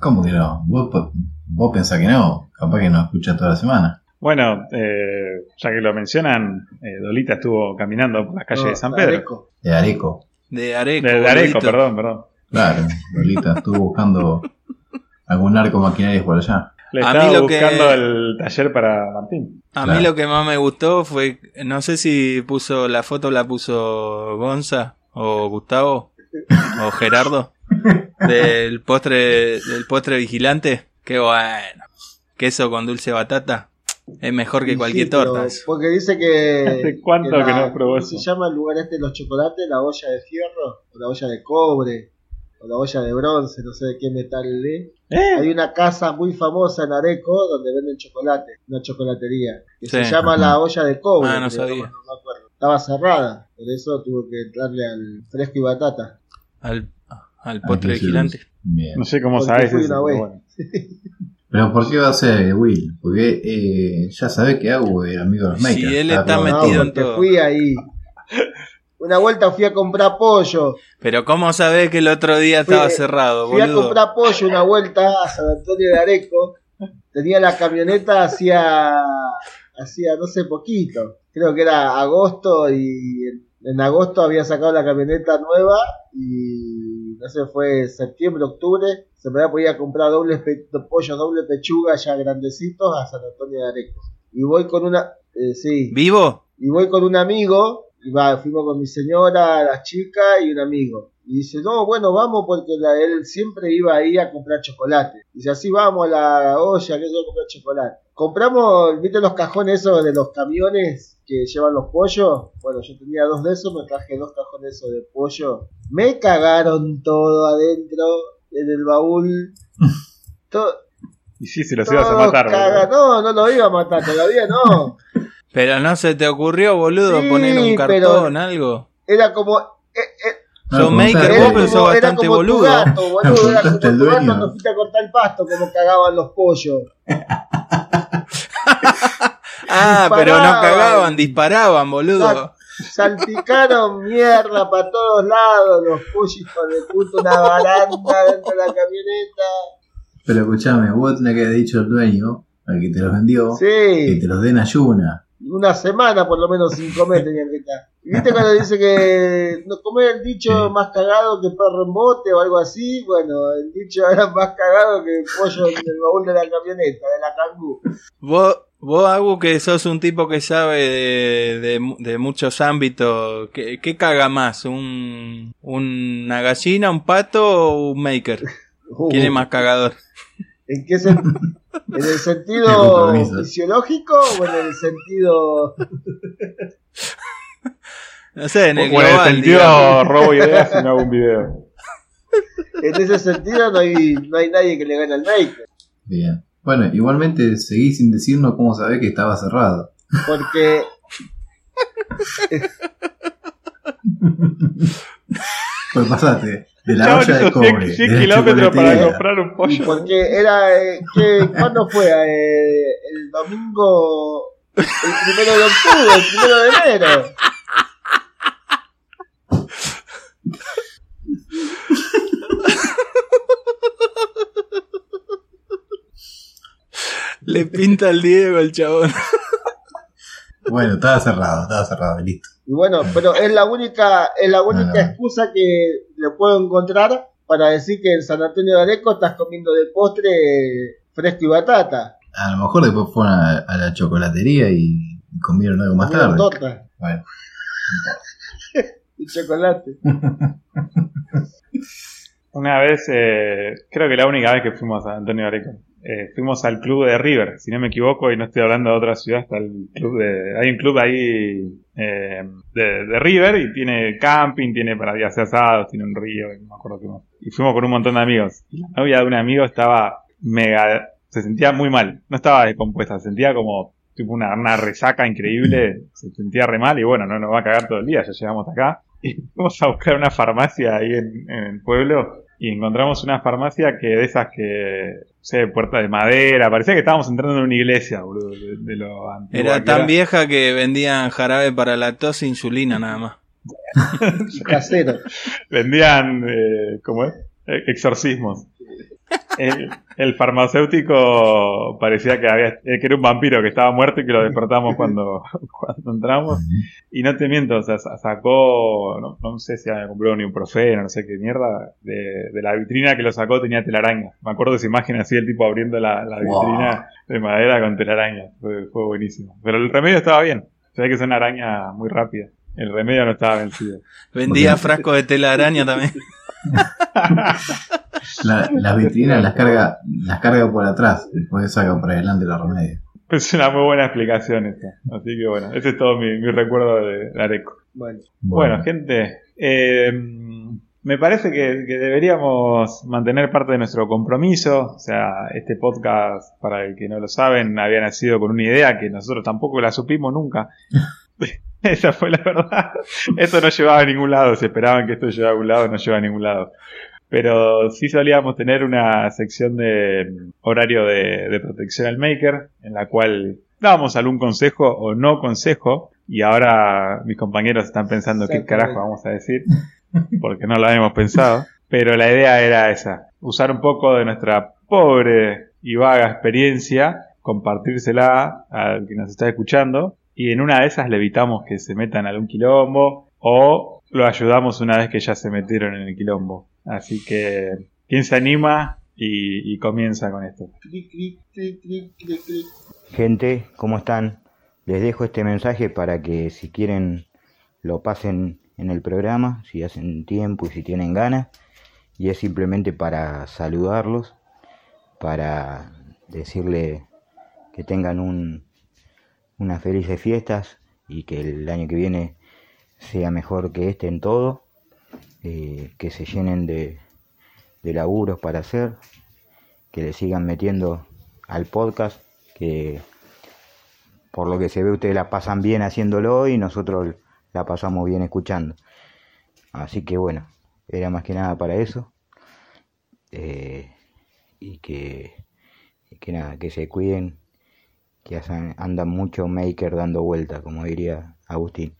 ¿Cómo que no? Vos, vos pensás que no. Capaz que no escucha toda la semana. Bueno, eh, ya que lo mencionan, eh, Dolita estuvo caminando por las calles No, de San Pedro. Areco. De Areco. De Areco. De, de Areco, perdón, perdón. Claro, Lolita estuvo buscando algún arco maquinaria por allá. Le A estaba mí lo que- buscando el taller para Martín. A Claro. mí lo que más me gustó fue, no sé si puso la foto, la puso Gonza o Gustavo o Gerardo del postre, del postre vigilante. Qué bueno. Queso con dulce batata. Es mejor que Y cualquier sí, torta. eso. Porque dice que. ¿Hace cuánto la- que no probó ¿cómo se eso? llama el lugar este de los chocolates? La olla de fierro, o la olla de cobre, o la olla de bronce, no sé de qué metal es. ¿Eh? Hay una casa muy famosa en Areco donde venden chocolate, una chocolatería, que se llama la olla de cobre. Ah, no me acuerdo. Estaba cerrada, por eso tuvo que entrarle al fresco y batata. Al, al Ah, sí, vigilante. Bien. No sé cómo Porque sabes eso. pero vez. bueno. Pero ¿por qué va a ser Will? Porque eh, ya sabés que Agu es amigo de los Sí, makers. él Estaba está metido en todo. fui ahí, Una vuelta fui a comprar pollo. Pero ¿cómo sabés que el otro día Fui- estaba cerrado, Fui a comprar pollo una vuelta a San Antonio de Areco. Tenía la camioneta hacía, hacía no sé, poquito. Creo que era agosto y en, en agosto había sacado la camioneta nueva y no sé, fue septiembre, octubre. Se me había podido comprar doble pe- pollo, doble pechuga ya grandecitos a San Antonio de Areco. Y voy con una, eh, sí, ¿Vivo? y voy con un amigo, y va, fuimos con mi señora, la chica y un amigo. Y dice, no, bueno, vamos porque la- él siempre iba ahí a comprar chocolate. Dice, así vamos a la olla, que yo a comprar chocolate. Compramos, viste los cajones esos de los camiones que llevan los pollos. Bueno, yo tenía dos de esos, me traje dos cajones esos de pollo. Me cagaron todo adentro, en el baúl. Todo, Y sí, si los ibas a matar, caga- No, no lo iba a matar, todavía no. Pero no se te ocurrió, boludo, Sí, poner un pero- cartón, algo. Era como... eh, eh, No, maker vos, pero sos bastante como tu boludo. gato, boludo, Era como tu gato dueño. cuando fuiste a cortar el pasto, como cagaban los pollos. Ah, pero no cagaban, disparaban, boludo. Sal- Salpicaron mierda para todos lados, los pollos de puta, una baranda dentro de la camioneta. Pero escuchame, vos tenés que haber dicho al dueño, al que te los vendió, que Sí, te los den ayuna. Una semana por lo menos sin comer tenían que estar. ¿Y viste cuando dice que no comer el dicho más cagado que perro en bote o algo así? Bueno, el dicho era más cagado que el pollo en el baúl de la camioneta, de la cangú. Vos, vos, Agu, que sos un tipo que sabe de, de- de muchos ámbitos, ¿qué, qué caga más? ¿Un, ¿Una gallina, un pato o un maker? ¿Quién es más cagador? ¿En qué sen- ¿En el sentido fisiológico o en el sentido... No sé, en el O en el global, sentido digamos. robo ideas y no hago un video. En ese sentido no hay, no hay nadie que le gane al maker. Bien. Bueno, igualmente seguí sin decirnos cómo sabés que estaba cerrado. Porque Pues pasaste de la Chabón olla de hizo cobre. 100, 100 de la kilómetros para comprar un pollo. porque era... eh, ¿qué, ¿Cuándo fue? Eh, el domingo... El primero de octubre, el primero de enero. Le pinta el Diego el chabón. Bueno, estaba cerrado, estaba cerrado, listo. Y bueno, pero es la única, es la única Ah. excusa que le puedo encontrar para decir que en San Antonio de Areco estás comiendo de postre fresco y batata. A lo mejor después fueron a, a la chocolatería y comieron algo más Comieron tarde. torta Bueno, y chocolate. Una vez, eh, creo que la única vez que fuimos a Antonio Areco, eh, fuimos al club de River, si no me equivoco, y no estoy hablando de otra ciudad, está el club de, hay un club ahí eh, de, River y tiene camping, tiene para días asados, tiene un río, no me acuerdo qué más. Y fuimos con un montón de amigos. Y la novia de un amigo estaba mega, se sentía muy mal, no estaba descompuesta, se sentía como tipo una, una resaca increíble, se sentía re mal y bueno, no nos va a cagar todo el día, ya llegamos acá. Y fuimos a buscar una farmacia ahí en, el pueblo y encontramos una farmacia que de esas que, sé, puerta de madera, parecía que estábamos entrando en una iglesia, boludo, de, de lo antiguo Era que tan vieja que vendían jarabe para la tos e insulina nada más. Casero. Vendían, eh, ¿cómo es? Eh, Exorcismos. El, el farmacéutico parecía que había eh, que era un vampiro que estaba muerto y que lo despertamos cuando, cuando entramos. Y no te miento, o sea, sa- sacó, no, no sé si había comprado ni un profeno, no sé qué mierda, de, de la vitrina que lo sacó tenía telaraña. Me acuerdo de esa imagen así, el tipo abriendo la, la Wow. vitrina de madera con telaraña. Fue, fue buenísimo. Pero el remedio estaba bien. Se ve que es una araña muy rápida. El remedio no estaba vencido. Vendía frascos de tela araña también. La- las vitrinas las carga, las carga por atrás, después saca por adelante los remedios. Es una muy buena explicación esta. Así que bueno, ese es todo mi, mi recuerdo de, Areco. Bueno, Bueno, gente, eh, me parece que, que deberíamos mantener parte de nuestro compromiso. O sea, este podcast, para el que no lo saben, había nacido con una idea que nosotros tampoco la supimos nunca. Esa fue la verdad. Esto no llevaba a ningún lado. Si esperaban que esto llevara a algún lado, no lleva a ningún lado. Pero sí solíamos tener una sección de mm, horario de, de protección al maker, en la cual dábamos algún consejo o no consejo Y ahora mis compañeros están pensando qué carajo vamos a decir, porque no lo habíamos pensado. Pero la idea era esa, usar un poco de nuestra pobre y vaga experiencia, compartírsela al que nos está escuchando, y en una de esas le evitamos que se metan algún quilombo, o lo ayudamos una vez que ya se metieron en el quilombo. Así que, ¿quién se anima y, y comienza con esto? Gente, ¿cómo están? Les dejo este mensaje para que si quieren lo pasen en el programa, si hacen tiempo y si tienen ganas. Y es simplemente para saludarlos, para decirle que tengan un, unas felices fiestas y que el año que viene sea mejor que este en todo, eh, que se llenen de, de laburos para hacer, que le sigan metiendo al podcast, que por lo que se ve ustedes la pasan bien haciéndolo y nosotros la pasamos bien escuchando. Así que bueno, era más que nada para eso. Eh, y que, y que nada, que se cuiden, que andan mucho maker dando vuelta, como diría Agustín.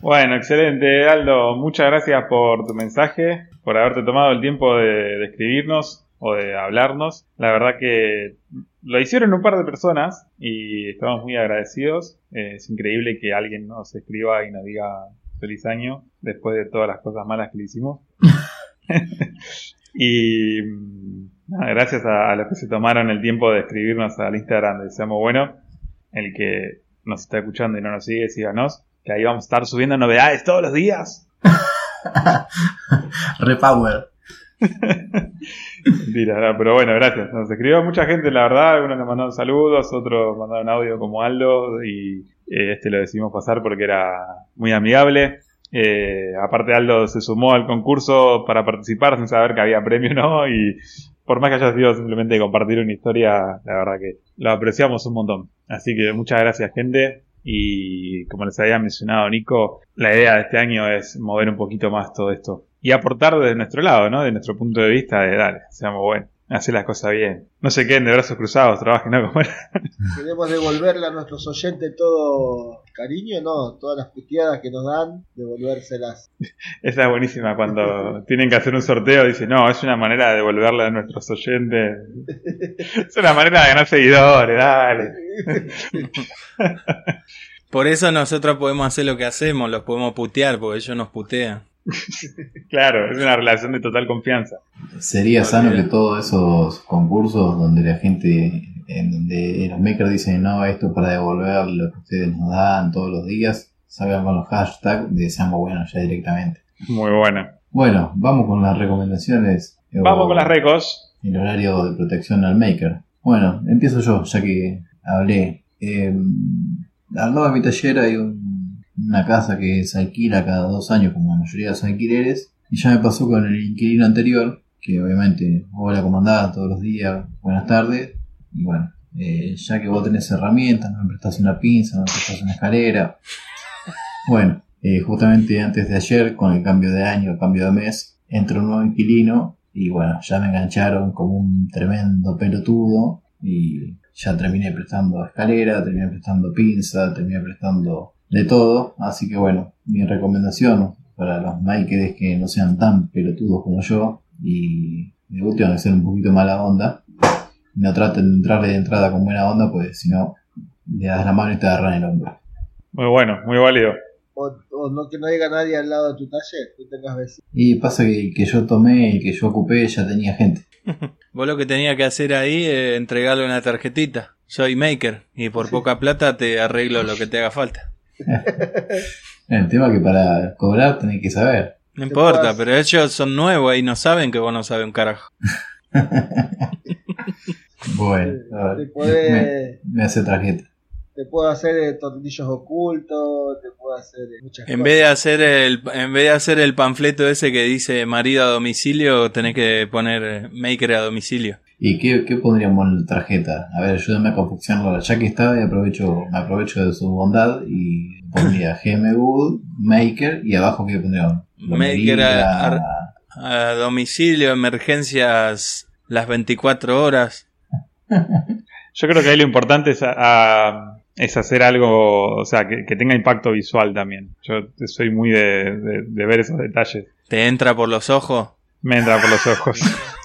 Bueno, excelente, Aldo. Muchas gracias por tu mensaje, por haberte tomado el tiempo de, de escribirnos o de hablarnos. La verdad que lo hicieron un par de personas y estamos muy agradecidos. Eh, es increíble que alguien nos escriba y nos diga feliz año después de todas las cosas malas que le hicimos. y gracias a, a los que se tomaron el tiempo de escribirnos al Instagram de Seamos Bueno, el que nos está escuchando y no nos sigue, síganos, que ahí vamos a estar subiendo novedades todos los días. Repower. No, pero bueno, gracias. Nos escribió mucha gente, la verdad. Algunos nos mandaron saludos, otros mandaron audio como Aldo y eh, este lo decidimos pasar porque era muy amigable. Eh, aparte Aldo se sumó al concurso para participar sin saber que había premio no y por más que haya sido simplemente compartir una historia, la verdad que lo apreciamos un montón. Así que muchas gracias gente y como les había mencionado Nico, la idea de este año es mover un poquito más todo esto y aportar desde nuestro lado, ¿no? De nuestro punto de vista de dale, seamos buenos, hacer las cosas bien. No se queden de brazos cruzados, trabajen, ¿no? Como era. Queremos devolverle a nuestros oyentes todo cariño, no, todas las puteadas que nos dan, devolvérselas. Esa es buenísima cuando tienen que hacer un sorteo, dicen, no, es una manera de devolverle a nuestros oyentes. es una manera de ganar seguidores, dale. Por eso nosotros podemos hacer lo que hacemos, los podemos putear, porque ellos nos putean. Claro, es una relación de total confianza. Sería sano que todos esos concursos donde la gente, en donde los makers dicen, no, esto para devolver lo que ustedes nos dan todos los días, salgan con los hashtags de Seamos Buenos ya directamente. Muy buena. Bueno, vamos con las recomendaciones. Vamos O con las recos. El horario de protección al maker. Bueno, empiezo yo, ya que hablé. Eh, al lado de mi taller hay un- una casa que se alquila cada dos años, como la mayoría de los alquileres. Y ya me pasó con el inquilino anterior, que obviamente, hola, ¿cómo andás? Todos los días, buenas tardes. Y bueno, eh, ya que vos tenés herramientas, no me prestás una pinza, no me prestás una escalera. Bueno, eh, justamente antes de ayer, con el cambio de año, el cambio de mes, entró un nuevo inquilino y bueno, ya me engancharon como un tremendo pelotudo y ya terminé prestando escalera, terminé prestando pinza, terminé prestando de todo. Así que bueno, mi recomendación para los makers es que no sean tan pelotudos como yo y de última que ser un poquito mala onda. No traten de entrarle de entrada con buena onda, pues si no, le das la mano y te agarran el hombro. Muy bueno, muy válido. O, o no que no haya nadie al lado de tu taller, que tengas vecinos. Y pasa que, que yo tomé y que yo ocupé ya tenía gente. Vos lo que tenías que hacer ahí es entregarle una tarjetita. Soy maker y por poca plata te arreglo lo que te haga falta. El tema es que para cobrar tenés que saber. No importa, pero ellos son nuevos y no saben que vos no sabes un carajo. Bueno, a Te ver, me, me hace tarjeta. Te puedo hacer eh, tornillos ocultos, te puedo hacer eh, muchas En cosas. vez de hacer el, en vez de hacer el panfleto ese que dice marido a domicilio, tenés que poner eh, maker a domicilio. ¿Y qué, qué pondríamos en la tarjeta? A ver, ayúdame a confeccionarla. Ya que está, y aprovecho, me aprovecho de su bondad y pondría GM Wood, Maker y abajo qué pondríamos. Maker a- a- A domicilio, emergencias las 24 horas. Yo creo que ahí lo importante es a, a es hacer algo, o sea, que, que tenga impacto visual también. Yo soy muy de, de- de ver esos detalles. ¿Te entra por los ojos? Me entra por los ojos.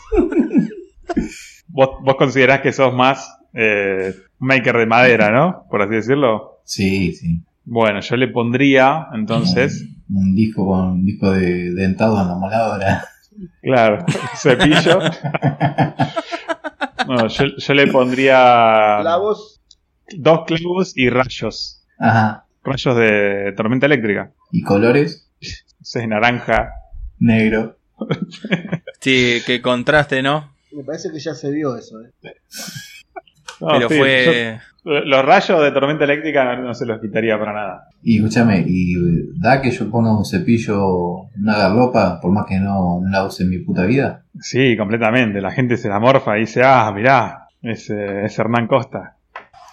vos, vos considerás que sos más eh, maker de madera, ¿no? Por así decirlo. Sí, sí. Bueno, yo le pondría, entonces, Un disco con un disco de dentado en la moladora. claro, cepillo. No, yo, yo le pondría Clavos, dos clavos y rayos. Ajá. Rayos de tormenta eléctrica. Y colores, sé, naranja. negro. Sí, que contraste, ¿no? Me parece que ya se vio eso, ¿eh? No, Pero sí, fue... yo- los rayos de tormenta eléctrica no, no se los quitaría para nada. Y escúchame, y da que yo ponga un cepillo, una garlopa, por más que no, no la use en mi puta vida. Sí, completamente. La gente se la morfa y dice, ah, mirá, es, eh, es Hernán Costa.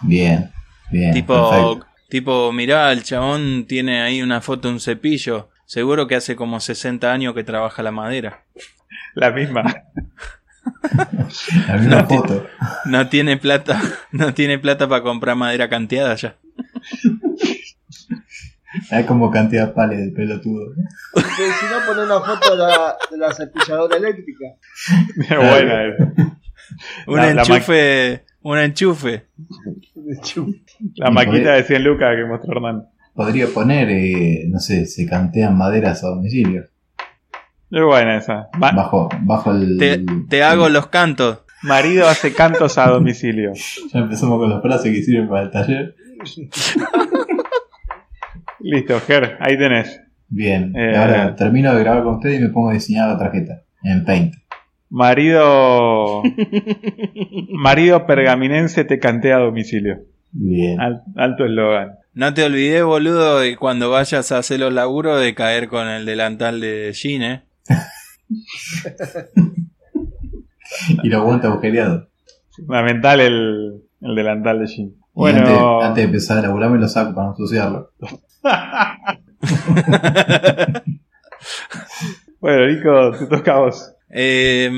Bien, bien. Tipo, perfecto. tipo, mirá, el chabón tiene ahí una foto de un cepillo. Seguro que hace como 60 años que trabaja la madera. La misma. La misma no ti- foto. No tiene plata, no tiene plata para comprar madera canteada ya. Hay como cantidad de pales de pelotudo. Que si no, poner una foto de la, de la cepilladora eléctrica. Buena esa. Un La- la enchufe, un enchufe. La maquita de 100 lucas que mostró Hernán. Podría poner, eh, no sé, se cantean maderas a domicilio. Es buena esa. Ma- Bajo, bajo el. Te, te hago los cantos. marido hace cantos a domicilio. Ya empezamos con los brazos que sirven para el taller. Listo, Ger, ahí tenés. Bien. Eh. Ahora termino de grabar con ustedes y me pongo a diseñar la tarjeta. En Paint. Marido. Marido pergaminense te cantea a domicilio. Bien. Al- alto eslogan. No te olvides, boludo, de cuando vayas a hacer los laburos de caer con el delantal de Jean, ¿eh? Y lo aguanta agujereado. Fundamental el, el delantal de Jim. Bueno, antes, antes de empezar a laburar me lo saco para no ensuciarlo. bueno, Nico, te toca a vos. Eh,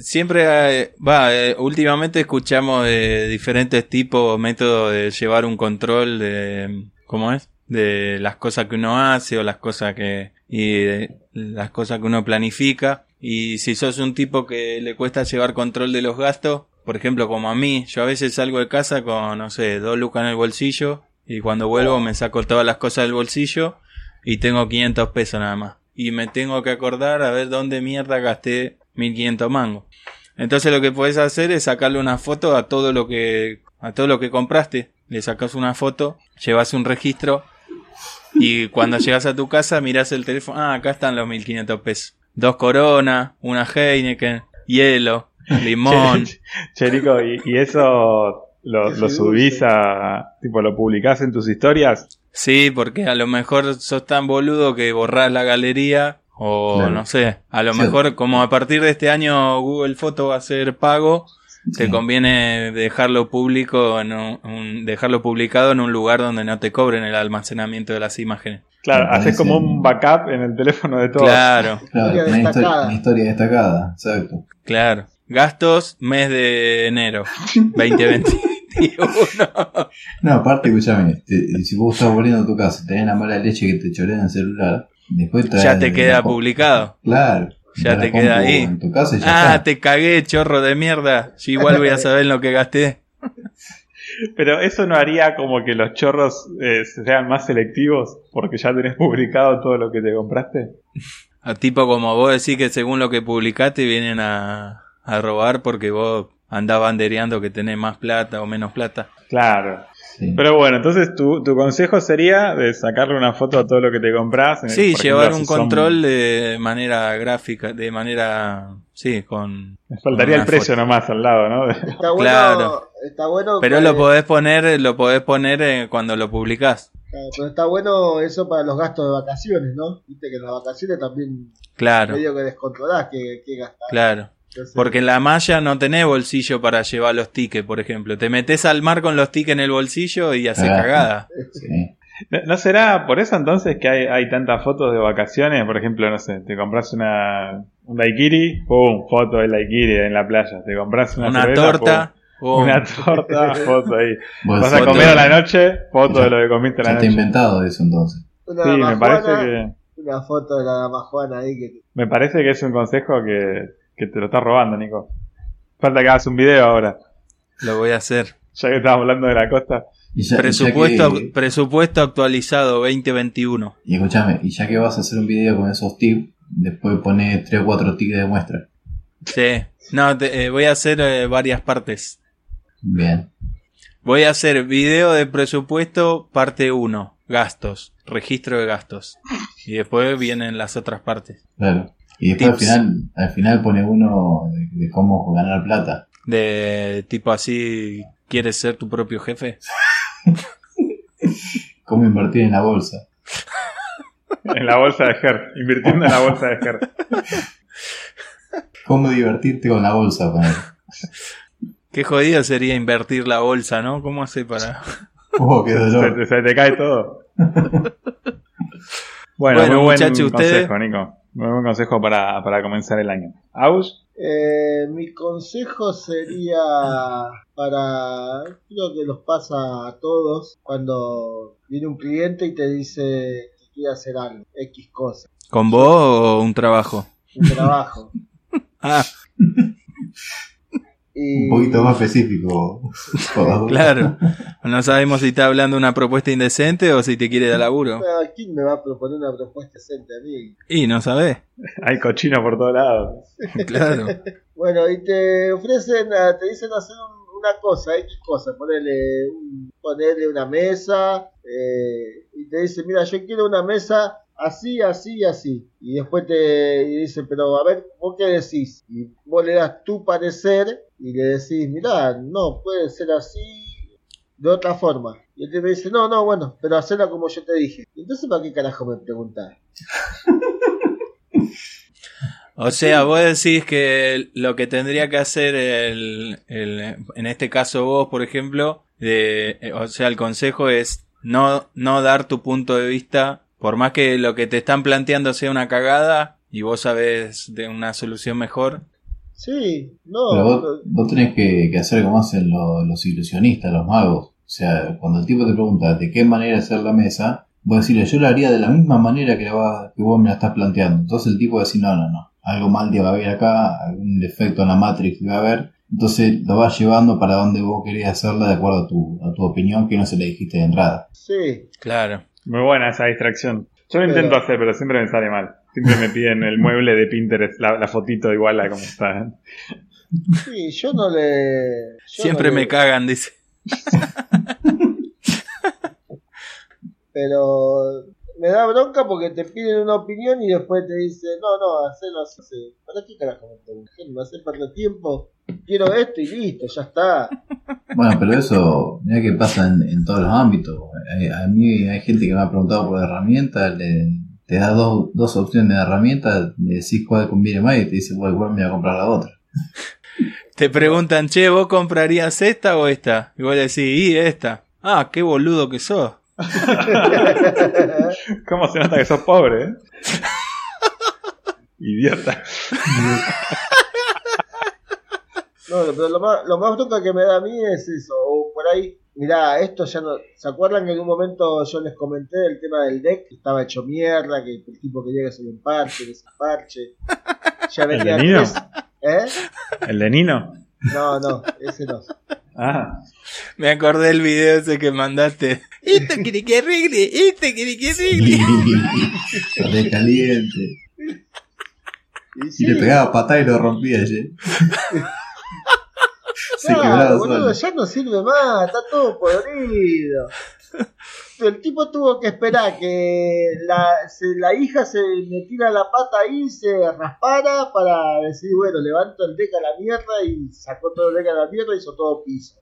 siempre, eh, va, eh, últimamente escuchamos de diferentes tipos, métodos de llevar un control de, ¿cómo es? De las cosas que uno hace o las cosas que, y de las cosas que uno planifica. Y si sos un tipo que le cuesta llevar control de los gastos, por ejemplo, como a mí, yo a veces salgo de casa con, no sé, dos lucas en el bolsillo y cuando vuelvo me saco todas las cosas del bolsillo y tengo 500 pesos nada más. Y me tengo que acordar a ver dónde mierda gasté 1500 mangos. Entonces lo que puedes hacer es sacarle una foto a todo lo que a todo lo que compraste. Le sacas una foto, llevas un registro y cuando llegas a tu casa miras el teléfono, ah, acá están los 1500 pesos. Dos Corona, una Heineken, hielo, limón. Che, che, Nico, ¿y, y eso lo, lo subís a. tipo, lo publicás en tus historias? Sí, porque a lo mejor sos tan boludo que borrás la galería o Claro. no sé, a lo Sí. mejor como a partir de este año Google Foto va a ser pago, te Sí. conviene dejarlo público en un, un- dejarlo publicado en un lugar donde no te cobren el almacenamiento de las imágenes. Claro, haces como un backup en el teléfono de todo. Claro, Claro, Historia una, historia, destacada. una historia destacada. Exacto. claro. Gastos mes de enero 2021. No, aparte, escúchame, te- si vos estás volviendo a tu casa y tenés la mala leche que te chorean el celular, después traes ya te queda publicado. Claro. Ya te queda ahí. En tu casa y ya Ah, está. te cagué, chorro de mierda. Yo igual voy a saber lo que gasté. Pero eso no haría como que los chorros eh, sean más selectivos porque ya tenés publicado todo lo que te compraste. A tipo como vos decís que según lo que publicaste vienen a, a robar porque vos andás bandereando que tenés más plata o menos plata. Claro. Sí. Pero bueno, entonces tu, tu consejo sería de sacarle una foto a todo lo que te compras. en el- Sí, llevar ejemplo, un si son- control de manera gráfica, de manera... Sí, con... Me faltaría el precio foto. nomás al lado, ¿no? Está bueno, Claro. está bueno Pero que- lo podés poner, lo podés poner eh, cuando lo publicás. claro, pero está bueno eso para los gastos de vacaciones, ¿no? Viste que en las vacaciones también Claro, medio que descontrolás que, que gastar. claro. Porque en la malla no tenés bolsillo para llevar los tickets, por ejemplo. Te metes al mar con los tickets en el bolsillo y haces Ah. cagada. Sí. ¿No- ¿No será por eso entonces que hay, hay tantas fotos de vacaciones? Por ejemplo, no sé, te compras una, un daiquiri, pum, foto del daiquiri en la playa. Te compras una, Una cerveza, torta, Oh, Una torta, foto ahí. Vos Vas a comer a la noche, foto de lo que comiste a Ya la está noche. inventado eso entonces. Una Sí, me parece que Una foto de la dama Juana ahí que. me parece que es un consejo que, que te lo estás robando, Nico. Falta que hagas un video ahora, lo voy a hacer. ya que estábamos hablando de la costa. Y ya, Presupuesto, y que- presupuesto actualizado 2021. y escúchame, y ya que vas a hacer un video con esos tips, después pone 3 o 4 tips de muestra. Sí. No, te- eh, voy a hacer eh, varias partes. Bien. Voy a hacer video de presupuesto parte 1. Gastos. Registro de gastos. Y después vienen las otras partes. Claro. Y después al final, al final pone uno de, de cómo ganar plata. De tipo así, ¿quieres ser tu propio jefe? Cómo invertir en la bolsa. En la bolsa de Ger, invirtiendo en la bolsa de Ger. Cómo divertirte con la bolsa. ponele. Qué jodido sería invertir la bolsa, ¿no? ¿Cómo hace para...? Oh, qué Se, dolor. te- se te cae todo. Bueno, Bueno, muy buen muchachos, ustedes- consejo, Nico. Muy buen consejo para, para comenzar el año. Aus, Eh, mi consejo sería para, creo que los pasa a todos, cuando viene un cliente y te dice que quiere hacer algo, X cosa, ¿Con vos o un trabajo? un trabajo. Ah, Y, Un poquito más específico. claro. No sabemos si está hablando una propuesta indecente o si te quiere dar laburo. ¿Quién me va a proponer una propuesta decente a mí? Y no sabés. hay cochino por todos lados. Claro. Bueno, y te ofrecen, ah, te dicen hacer un- una cosa, X cosa, ponerle, un, ponerle una mesa, eh, y te dicen, mira, yo quiero una mesa así, así así. Y después te y dicen, pero a ver, ¿vos qué decís? Y vos le das tu parecer y le decís, mira, no, puede ser así, de otra forma. Y él te dice, no, no, bueno, pero hacela como yo te dije. Entonces, ¿para qué carajo me preguntás? O sea, vos decís que lo que tendría que hacer el, el- en este caso vos, por ejemplo, de, o sea, el consejo es no, no dar tu punto de vista, por más que lo que te están planteando sea una cagada y vos sabés de una solución mejor. Sí, no, Pero no, vos, vos tenés que, que hacer como hacen los, los ilusionistas, los magos. O sea, cuando el tipo te pregunta de qué manera hacer la mesa, vos decirle, yo la haría de la misma manera que, la va- que vos me la estás planteando. Entonces el tipo va a decir, no, no, no, algo mal te va a haber acá, algún defecto en la Matrix va a haber. Entonces lo vas llevando para donde vos querés hacerla de acuerdo a tu, a tu opinión que no se le dijiste de entrada. sí. Claro. Muy buena esa distracción. Yo lo Pero- intento hacer, pero siempre me sale mal. Siempre me piden el mueble de Pinterest, la, la fotito igual a como está. Sí, yo no le. yo Siempre no le- me cagan, dice. Pero me da bronca porque te piden una opinión y después te dicen, no, no, hacelo así. ¿Para qué carajo me hace perder tiempo. Quiero esto y listo, ya está. Bueno, pero eso, mira que pasa en, en todos los ámbitos. A mí hay gente que me ha preguntado por herramientas, le, te da dos, dos opciones de herramientas, le decís cuál conviene más y te dice, bueno, igual me voy a comprar la otra. Te preguntan, che, ¿vos comprarías esta o esta? Y vos le decís, y esta. Ah, qué boludo que sos. ¿Cómo se nota que sos pobre, eh? Idiota. No, pero lo más, lo más bronca que me da a mí es eso. O por ahí, mirá, esto ya no. ¿Se acuerdan que en un momento yo les comenté el tema del deck? Que estaba hecho mierda, que el tipo quería que se lo emparche, que se emparche. Ya ¿El venía de Nino? tres- ¿Eh? ¿El de Nino? No, no, ese no. Ah, Me acordé del video ese que mandaste. Esto quiere que arregle, esto quiere que arregle. Re caliente. Y, Y sí, le pegaba patada y lo rompía ese. Claro, boludo, ya no sirve más, está todo podrido. El tipo tuvo que esperar que la, se- la hija se metiera la pata ahí, se raspara para decir, bueno, levanto el deck a la mierda y sacó todo el deck a la mierda y hizo todo piso.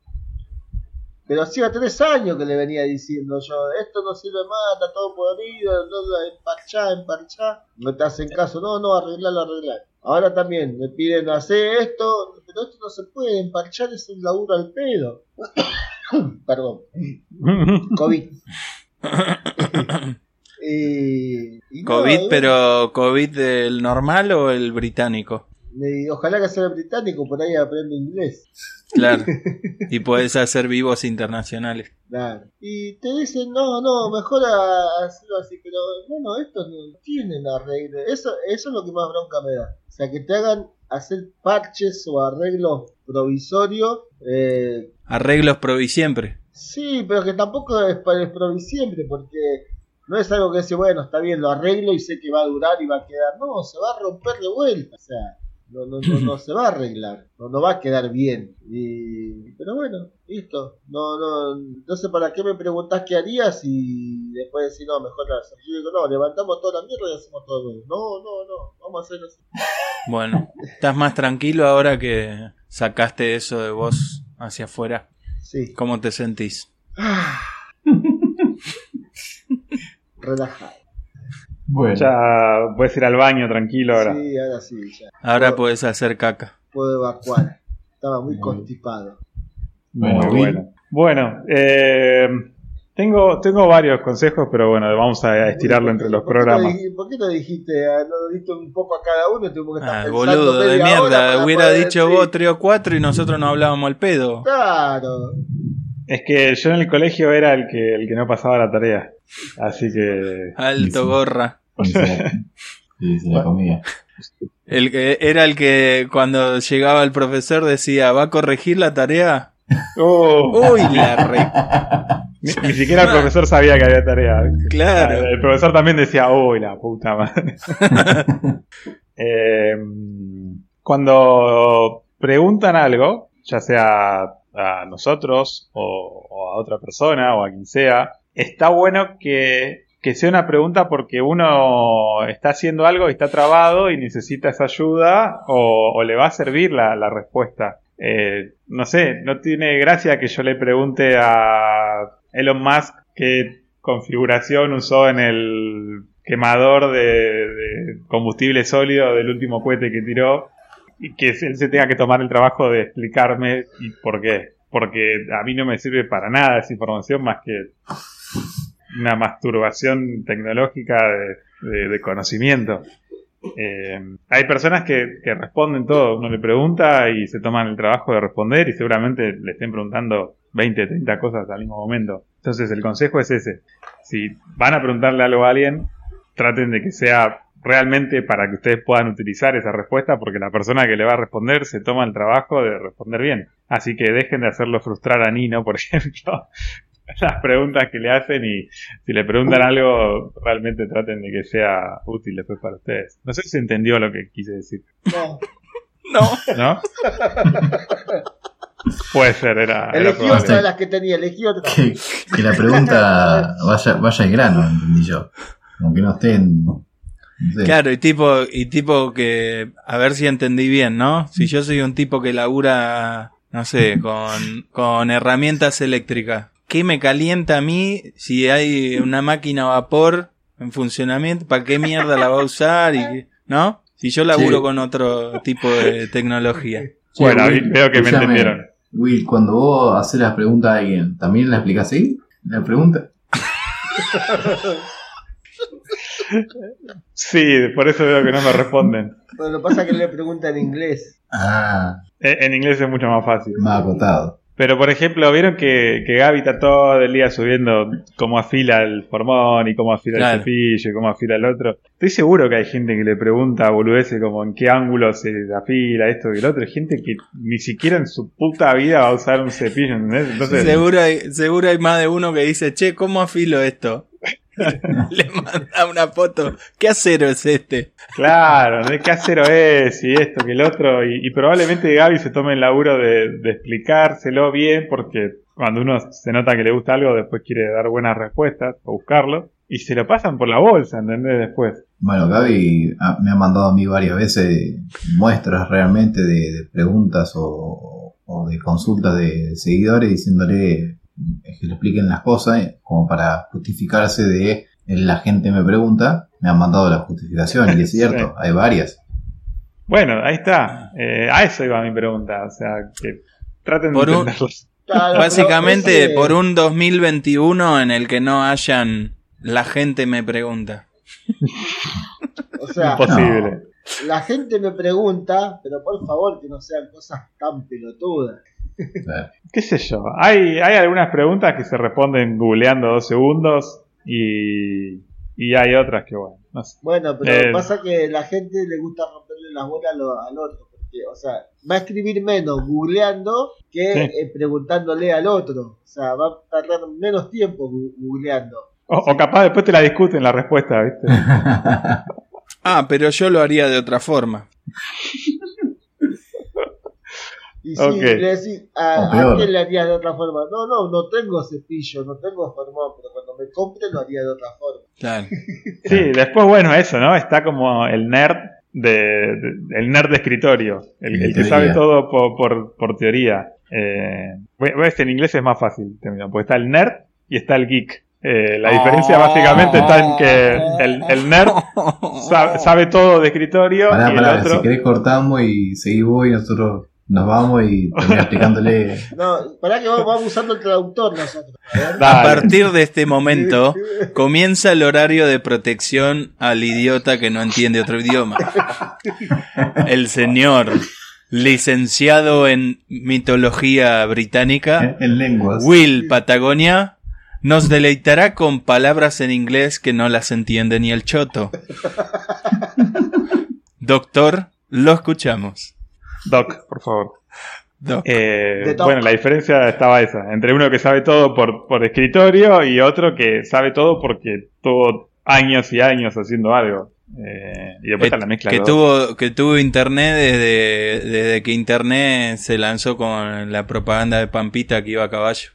Pero hacía tres años que le venía diciendo yo, esto no sirve más, está todo podrido, no, emparchá, emparchá. No te hacen caso, no, no, arreglalo, arreglalo. Ahora también me piden hacer esto, pero esto no se puede, emparchar es un laburo al pedo. Perdón, COVID. y, COVID, pero ¿COVID del normal o el británico? Ojalá que sea británico, por ahí aprende inglés. Claro. Y podés hacer vivos internacionales. Claro. Y te dicen, no, no, mejor hacerlo así, pero bueno, estos no tienen arreglo. Eso, eso es lo que más bronca me da. O sea, que te hagan hacer parches o arreglos provisorios. Eh, Arreglos provi siempre. sí, pero que tampoco es para el siempre, porque no es algo que dice, bueno, está bien, lo arreglo y sé que va a durar y va a quedar. No, se va a romper de vuelta. O sea, no, no, no, no se va a arreglar, no, no va a quedar bien. Y, pero bueno, listo. No, no, no sé para qué me preguntás qué harías y después decir, no, mejor la. Yo digo, no, levantamos toda la mierda y hacemos todo nuevo. No, no, no, vamos a hacer así. Bueno, ¿estás más tranquilo ahora que sacaste eso de vos hacia afuera? Sí, ¿Cómo te sentís? relajado. Bueno, Ya puedes ir al baño tranquilo ahora. Sí, ahora sí, ya. Ahora Puedo- podés hacer caca. Puedo evacuar. Estaba muy Muy constipado. bueno, Muy bueno. Bueno, eh, tengo, tengo varios consejos, pero bueno, vamos a estirarlo entre los ¿Por qué no programas. ¿Por qué no dijiste, ah, no diste un poco a cada uno? Tuvimos que estar Ah, pensando boludo de mierda. Hubiera dicho decir. vos tres o cuatro y nosotros no hablábamos al pedo. Claro. Es que yo en el colegio era el que, el que no pasaba la tarea. Así que... Alto gorra. Y se la- y se la comía. El que era el que cuando llegaba el profesor decía, ¿va a corregir la tarea? ¡Oh! Uy, la re... Ni, ni siquiera el profesor sabía que había tarea. Claro. El profesor también decía, uy, la puta madre. Eh, cuando preguntan algo, ya sea a nosotros o, o a otra persona o a quien sea, está bueno que, que sea una pregunta porque uno está haciendo algo y está trabado y necesita esa ayuda o, le va a servir la, la respuesta. Eh, no sé, no tiene gracia que yo le pregunte a Elon Musk qué configuración usó en el quemador de, de combustible sólido del último cohete que tiró y que él se tenga que tomar el trabajo de explicarme y por qué. Porque a mí no me sirve para nada esa información más que una masturbación tecnológica de, conocimiento. Eh, hay personas que, que responden todo. Uno le pregunta y se toman el trabajo de responder y seguramente le estén preguntando 20, 30 cosas al mismo momento. Entonces el consejo es ese. Si van a preguntarle algo a alguien, traten de que sea realmente para que ustedes puedan utilizar esa respuesta porque la persona que le va a responder se toma el trabajo de responder bien. Así que dejen de hacerlo frustrar a Nino, por ejemplo, las preguntas que le hacen y si le preguntan algo, realmente traten de que sea útil después para ustedes. No sé si se entendió lo que quise decir, No. No. ¿no? Puede ser, era... Elegí otra de las que tenía, elegí otra. Que, que la pregunta vaya, vaya al grano, entendí yo. Aunque no esté en. no sé. Claro, y tipo, y tipo que, a ver si entendí bien, ¿no? Si yo soy un tipo que labura, no sé, con, con herramientas eléctricas, ¿qué me calienta a mí si hay una máquina a vapor en funcionamiento? ¿Para qué mierda la va a usar? Y, ¿No? Si yo laburo Sí. con otro tipo de tecnología. Bueno, Will, veo que me entendieron. Will, cuando vos haces la pregunta a alguien, ¿también la explicas así? La pregunta. Sí, por eso veo que no me responden. Pero lo que pasa es que le preguntan en inglés. Ah, En en inglés es mucho más fácil. más acotado. Pero por ejemplo, vieron que, que Gaby está todo el día subiendo cómo afila el formón y cómo afila Claro. el cepillo y cómo afila el otro. Estoy seguro que hay gente que le pregunta a boludeces como en qué ángulo se afila esto y el otro. Hay gente que ni siquiera en su puta vida va a usar un cepillo, ¿entendés? Entonces, Seguro hay, seguro hay más de uno que dice, che, ¿cómo afilo esto? Le manda una foto. ¿Qué acero es este? claro. ¿qué acero es? Y esto, que el otro. Y, y probablemente Gaby se tome el laburo de, de explicárselo bien porque cuando uno se nota que le gusta algo, después quiere dar buenas respuestas o buscarlo. Y se lo pasan por la bolsa, ¿entendés? Después. Bueno, Gaby ah, me ha mandado a mí varias veces muestras realmente de, de preguntas o, o de consultas de seguidores diciéndole que le expliquen las cosas eh, como para justificarse de la gente me pregunta, me han mandado la justificación y es cierto, Sí. hay varias. Bueno, ahí está. Eh, a eso iba mi pregunta. O sea, que traten de Por un-. Claro, Básicamente ese- por un 2021 en el que no hayan la gente me pregunta. O sea, Imposible. La gente me pregunta, pero por favor que no sean cosas tan pelotudas. Claro. ¿Qué sé yo? Hay, hay algunas preguntas que se responden googleando dos segundos y, y hay otras que, bueno, no sé. Bueno, pero Eh. pasa que la gente le gusta romperle las bolas al, al otro. Porque, o sea, va a escribir menos googleando que Sí. eh, preguntándole al otro. O sea, va a tardar menos tiempo googleando. O, o capaz después te la discuten la respuesta, ¿viste? Ah, pero yo lo haría de otra forma. Y Ok. le decís, ¿a, peor. ¿a quién le harías de otra forma? No, no, no tengo cepillo, no tengo formón, pero cuando me compre lo haría de otra forma. Claro. Sí, después, bueno, eso, ¿no? Está como el nerd de, de- el nerd de escritorio, el, el que sabe todo por, por, por teoría. Eh, ves, en inglés es más fácil, porque está el nerd y está el geek. Eh, la diferencia Oh. básicamente está en que el, el nerd sabe, sabe todo de escritorio Pará, y el pará, otro... si querés cortamos y seguís vos y nosotros nos vamos y explicándole. No, para que vamos, vamos usando el traductor nosotros. a partir de este momento comienza el horario de protección al idiota que no entiende otro idioma. El señor, licenciado en mitología británica, en lenguas. Will Patagonia, nos deleitará con palabras en inglés que no las entiende ni el choto. Doctor, lo escuchamos. Doc, por favor. Doc. Eh, bueno, la diferencia estaba esa, entre uno que sabe todo por, por escritorio y otro que sabe todo porque tuvo años y años haciendo algo. Eh, y después está la mezcla. que tuvo que tuvo internet desde, desde que internet se lanzó con la propaganda de Pampita que iba a caballo.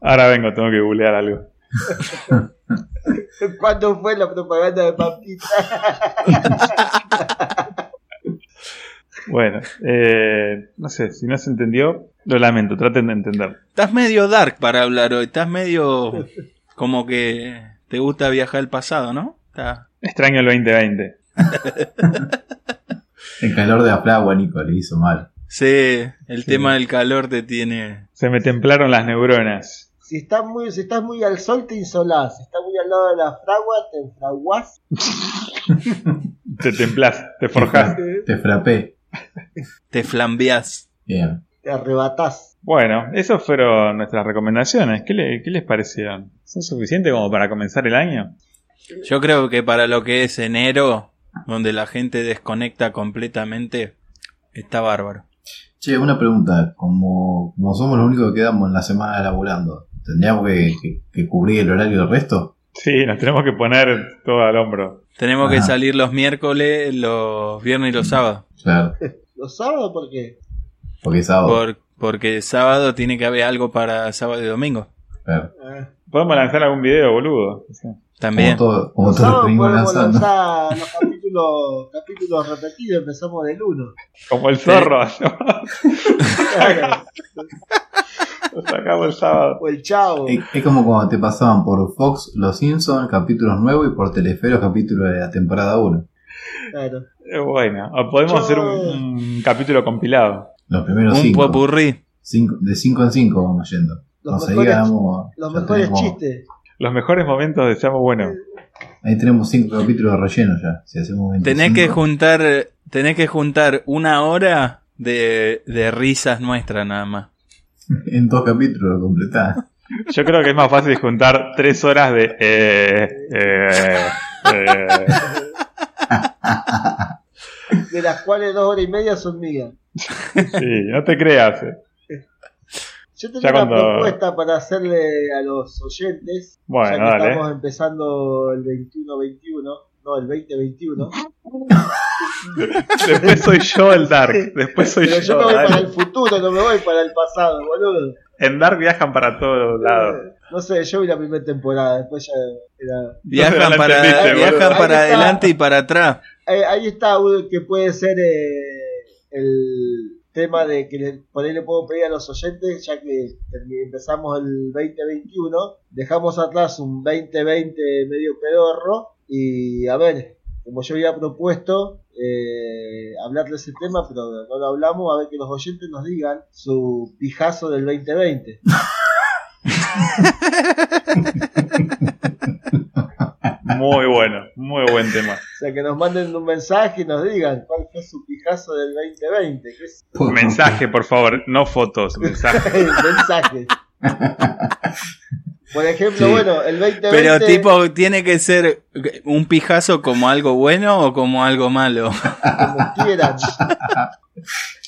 Ahora vengo, tengo que googlear algo. ¿Cuándo fue la propaganda de Pampita? Bueno, eh, no sé, si no se entendió, lo lamento, traten de entender. Estás medio dark para hablar hoy, estás medio como que te gusta viajar al pasado, ¿no? Está- Extraño el 2020. El calor de la fragua, Nico, le hizo mal. Sí, el Sí. tema del calor te tiene. Se me templaron las neuronas. Si estás muy, si estás muy al sol te insolás, si estás muy al lado de la fragua te enfraguás. Te templás, te forjás. Te frappé. te flambeás. Bien. te arrebatás. Bueno, esas fueron nuestras recomendaciones. ¿Qué, le- qué les parecieron? ¿Son suficientes como para comenzar el año? Yo creo que para lo que es enero, donde la gente desconecta completamente, está bárbaro. Che, una pregunta. Como, como somos los únicos que quedamos en la semana laburando, ¿tendríamos que, que- que cubrir el horario del resto? Sí, nos tenemos que poner todo al hombro. Tenemos que salir los miércoles, los viernes y los sábados. Claro, ¿Los sábados por qué? porque es sábado. Por- porque sábado tiene que haber algo para sábado y domingo. Claro. Ah. Podemos lanzar algún video, boludo. Sí. También. Como todo, como todo podemos lanzando. lanzar los capítulos, capítulos repetidos, empezamos del 1. Como el zorro. ¿no? Lo sacamos el sábado. o el chavo. Es, es como cuando te pasaban por Fox Los Simpsons capítulos nuevos y por Telefe los capítulos de la temporada 1. Claro. Eh, Bueno, o podemos hacer un, un capítulo compilado. Los primeros Un 5. popurrí. de 5 en 5 vamos yendo. Los mejores- ganamos. Los mejores tenemos- chistes. Los mejores momentos de Seamos Bueno. Ahí tenemos 5 capítulos de relleno ya. Si hacemos 25. Tenés que juntar, tenés que juntar una hora de, de risas nuestras nada más. En dos capítulos lo completás. Yo creo que es más fácil juntar tres horas de... Eh, eh, eh. De las cuales dos horas y media son mías. Sí, no te creas. eh. Yo tengo Ya una cuando- propuesta para hacerle a los oyentes. Bueno, ya que dale. estamos empezando el 21-21. No, el 2021. Después soy yo el Dark. Después soy Pero yo yo. me voy dale. para el futuro, no me voy para el pasado, boludo. En Dark viajan para todos lados. No sé, yo vi la primera temporada, después ya era... Viajan la para, entendiste, viajan para adelante y para atrás. Ahí, ahí está que puede ser eh, el tema de que le- por ahí le puedo pedir a los oyentes, ya que empezamos el 2021, dejamos atrás un 2020 medio pedorro y a ver, como yo había propuesto eh, hablar de ese tema, pero no lo hablamos, a ver que los oyentes nos digan su pijazo del 2020. Muy bueno, muy buen tema. O sea, que nos manden un mensaje y nos digan cuál fue su pijazo del 2020. ¿Qué es? Mensaje, por favor, no fotos, mensaje. mensaje. Por ejemplo, Sí. bueno, el 2020. Pero tipo, ¿tiene que ser un pijazo como algo bueno o como algo malo? como quieran.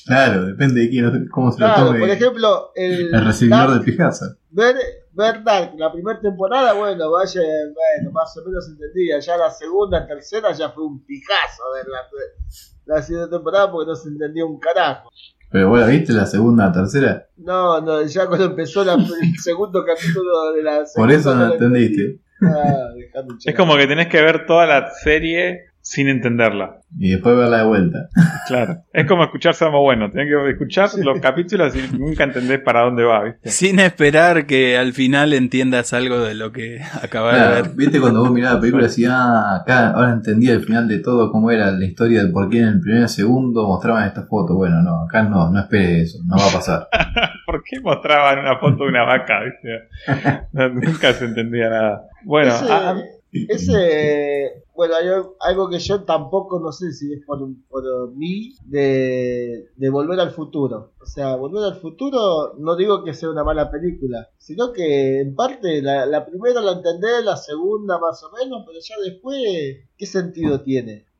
Claro, depende de quién, cómo se lo tome por ejemplo, el, el recibidor Dark- de pijazo. ver, ver Dark, la primera temporada, bueno, vaya, bueno, más o menos entendía. Ya la segunda, tercera ya fue un pijazo ver la, la segunda temporada porque no se entendía un carajo. Pero vos la viste la segunda, la tercera. No, no, ya cuando empezó la- el segundo capítulo de la Por segunda eso no la entendiste. Ah, Es como que tenés que ver toda la serie sin entenderla. Y después verla de vuelta. Claro. Es como escuchar Samo Bueno. Tenés que escuchar los capítulos y nunca entendés para dónde va, ¿viste? Sin esperar que al final entiendas algo de lo que acabas de Claro, ver. viste cuando vos mirabas la película y decías, ah, acá ahora entendí el final de todo, cómo era la historia de por qué en el primer segundo mostraban esta foto. Bueno, no, acá no, no esperes eso, no va a pasar. ¿Por qué mostraban una foto de una vaca, viste? No, nunca se entendía nada. Bueno, ese, a- a- ese- bueno, hay algo que yo tampoco no sé si es por, por mí de, de Volver al Futuro. O sea, Volver al Futuro no digo que sea una mala película, sino que en parte la, la primera la entendés, la segunda más o menos, pero ya después, ¿qué sentido tiene?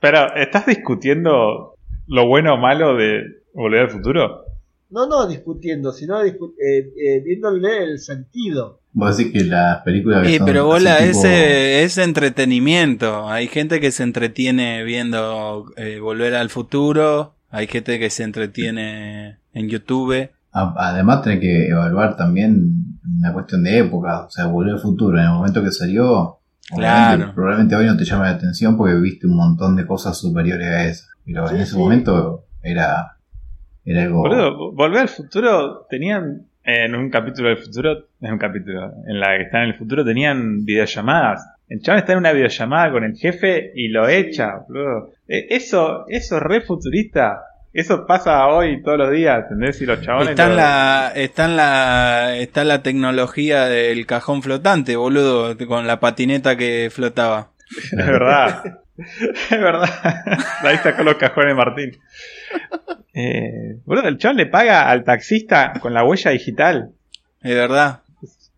Pero, ¿estás discutiendo lo bueno o malo de Volver al Futuro? No, no discutiendo, sino discu- eh, eh, viéndole el sentido. Vos decís que las películas que Sí, pero bola, tipo- ese es entretenimiento. Hay gente que se entretiene viendo eh, Volver al Futuro. Hay gente que se entretiene en YouTube. Además tenés que evaluar también una cuestión de época, o sea, volver al futuro. En el momento que salió, Claro. probablemente hoy no te llama la atención porque viste un montón de cosas superiores a eso. Pero Sí, en ese sí. momento era, era algo... Boludo, Volver al Futuro tenían en un capítulo del futuro, en un capítulo, en la que están en el futuro, tenían videollamadas. El chaval está en una videollamada con el jefe y lo echa, boludo. Eh, Eso, eso es re futurista. Eso pasa hoy todos los días, ¿entendés? Y los chabones. Está en lo- la, está en la, está la tecnología del cajón flotante, boludo, con la patineta que flotaba. Es verdad. es verdad. Ahí sacó los cajones Martín. Eh, boludo, el chaval le paga al taxista con la huella digital. Es verdad.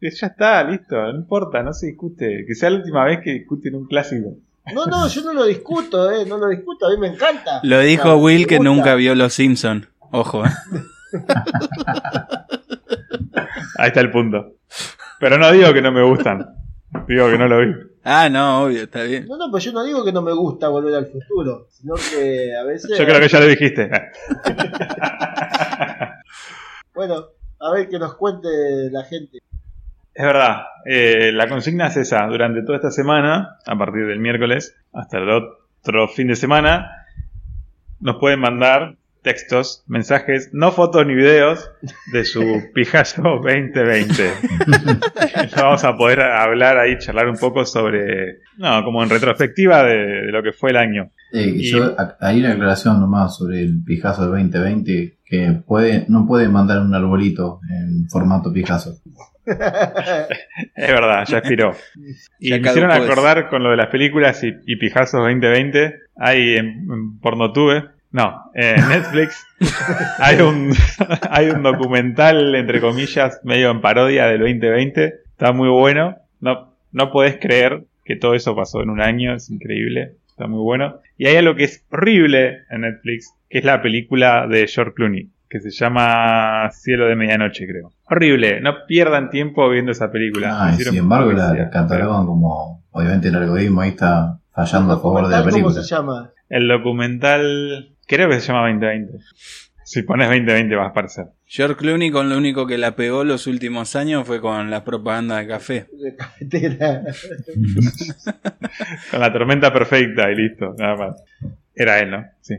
Ya está, listo, no importa, no se discute. Que sea la última vez que discuten un clásico. No, no, yo no lo discuto, eh, no lo discuto, a mí me encanta. Lo dijo Will que nunca vio Los Simpson. Ojo, eh. Ahí está el punto. Pero no digo que no me gustan. Digo que no lo vi. Ah, no, obvio, está bien. No, no, pues yo no digo que no me gusta volver al futuro, sino que a veces. Yo creo que ya lo dijiste. Bueno, a ver que nos cuente la gente. Es verdad, eh, la consigna es esa. Durante toda esta semana, a partir del miércoles hasta el otro fin de semana, nos pueden mandar textos, mensajes, no fotos ni videos de su Pijazo 2020. Lo vamos a poder hablar ahí, charlar un poco sobre, no, como en retrospectiva de, de lo que fue el año. Eh, Y- yo, a- hay una aclaración nomás sobre el del 2020 que puede, no puede mandar un arbolito en formato Picasso. Es verdad, ya expiró. Y Ya me hicieron acordar con lo de las películas y, y Pijazos 2020. Hay en, en Pornotube, no, en Netflix, hay un, hay un documental, entre comillas, medio en parodia del 2020. Está muy bueno. No, no podés creer que todo eso pasó en un año, es increíble. Está muy bueno. Y hay algo que es horrible en Netflix, que es la película de George Clooney, que se llama Cielo de Medianoche, creo. Horrible, no pierdan tiempo viendo esa película. Ah, sin embargo la, la catalogan como, obviamente el algoritmo ahí está fallando a favor de la ¿Cómo película. se llama? El documental, creo que se llama 2020. Si pones 2020 va a aparecer. George Clooney con lo único que la pegó los últimos años fue con la propaganda de café. De cafetera. Con la tormenta perfecta y listo, nada más. Era él, ¿no? Sí.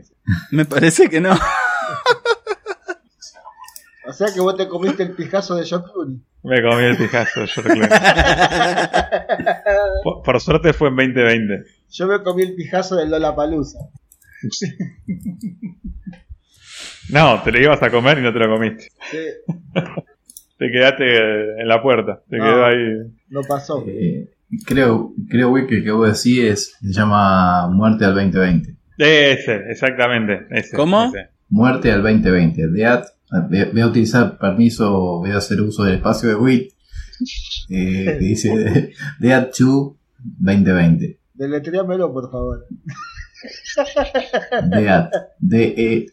Me parece que no. o sea que vos te comiste el pijazo de George Clooney. Me comí el pijazo, George Clooney. Por, por suerte fue en 2020. Yo me comí el pijazo de Lola Palusa. No, te lo ibas a comer y no te lo comiste. Sí. te quedaste en la puerta. Te No. quedó ahí. No pasó. Eh, creo, creo que el que vos decís es, se llama Muerte al 2020. Ese, exactamente. Ese, ¿Cómo? ese. Muerte al 2020. Dead, voy a- voy a utilizar permiso, voy a hacer uso del espacio de Will. Eh, que dice Dead 2 2020. Deletréamelo, por favor. Dead. E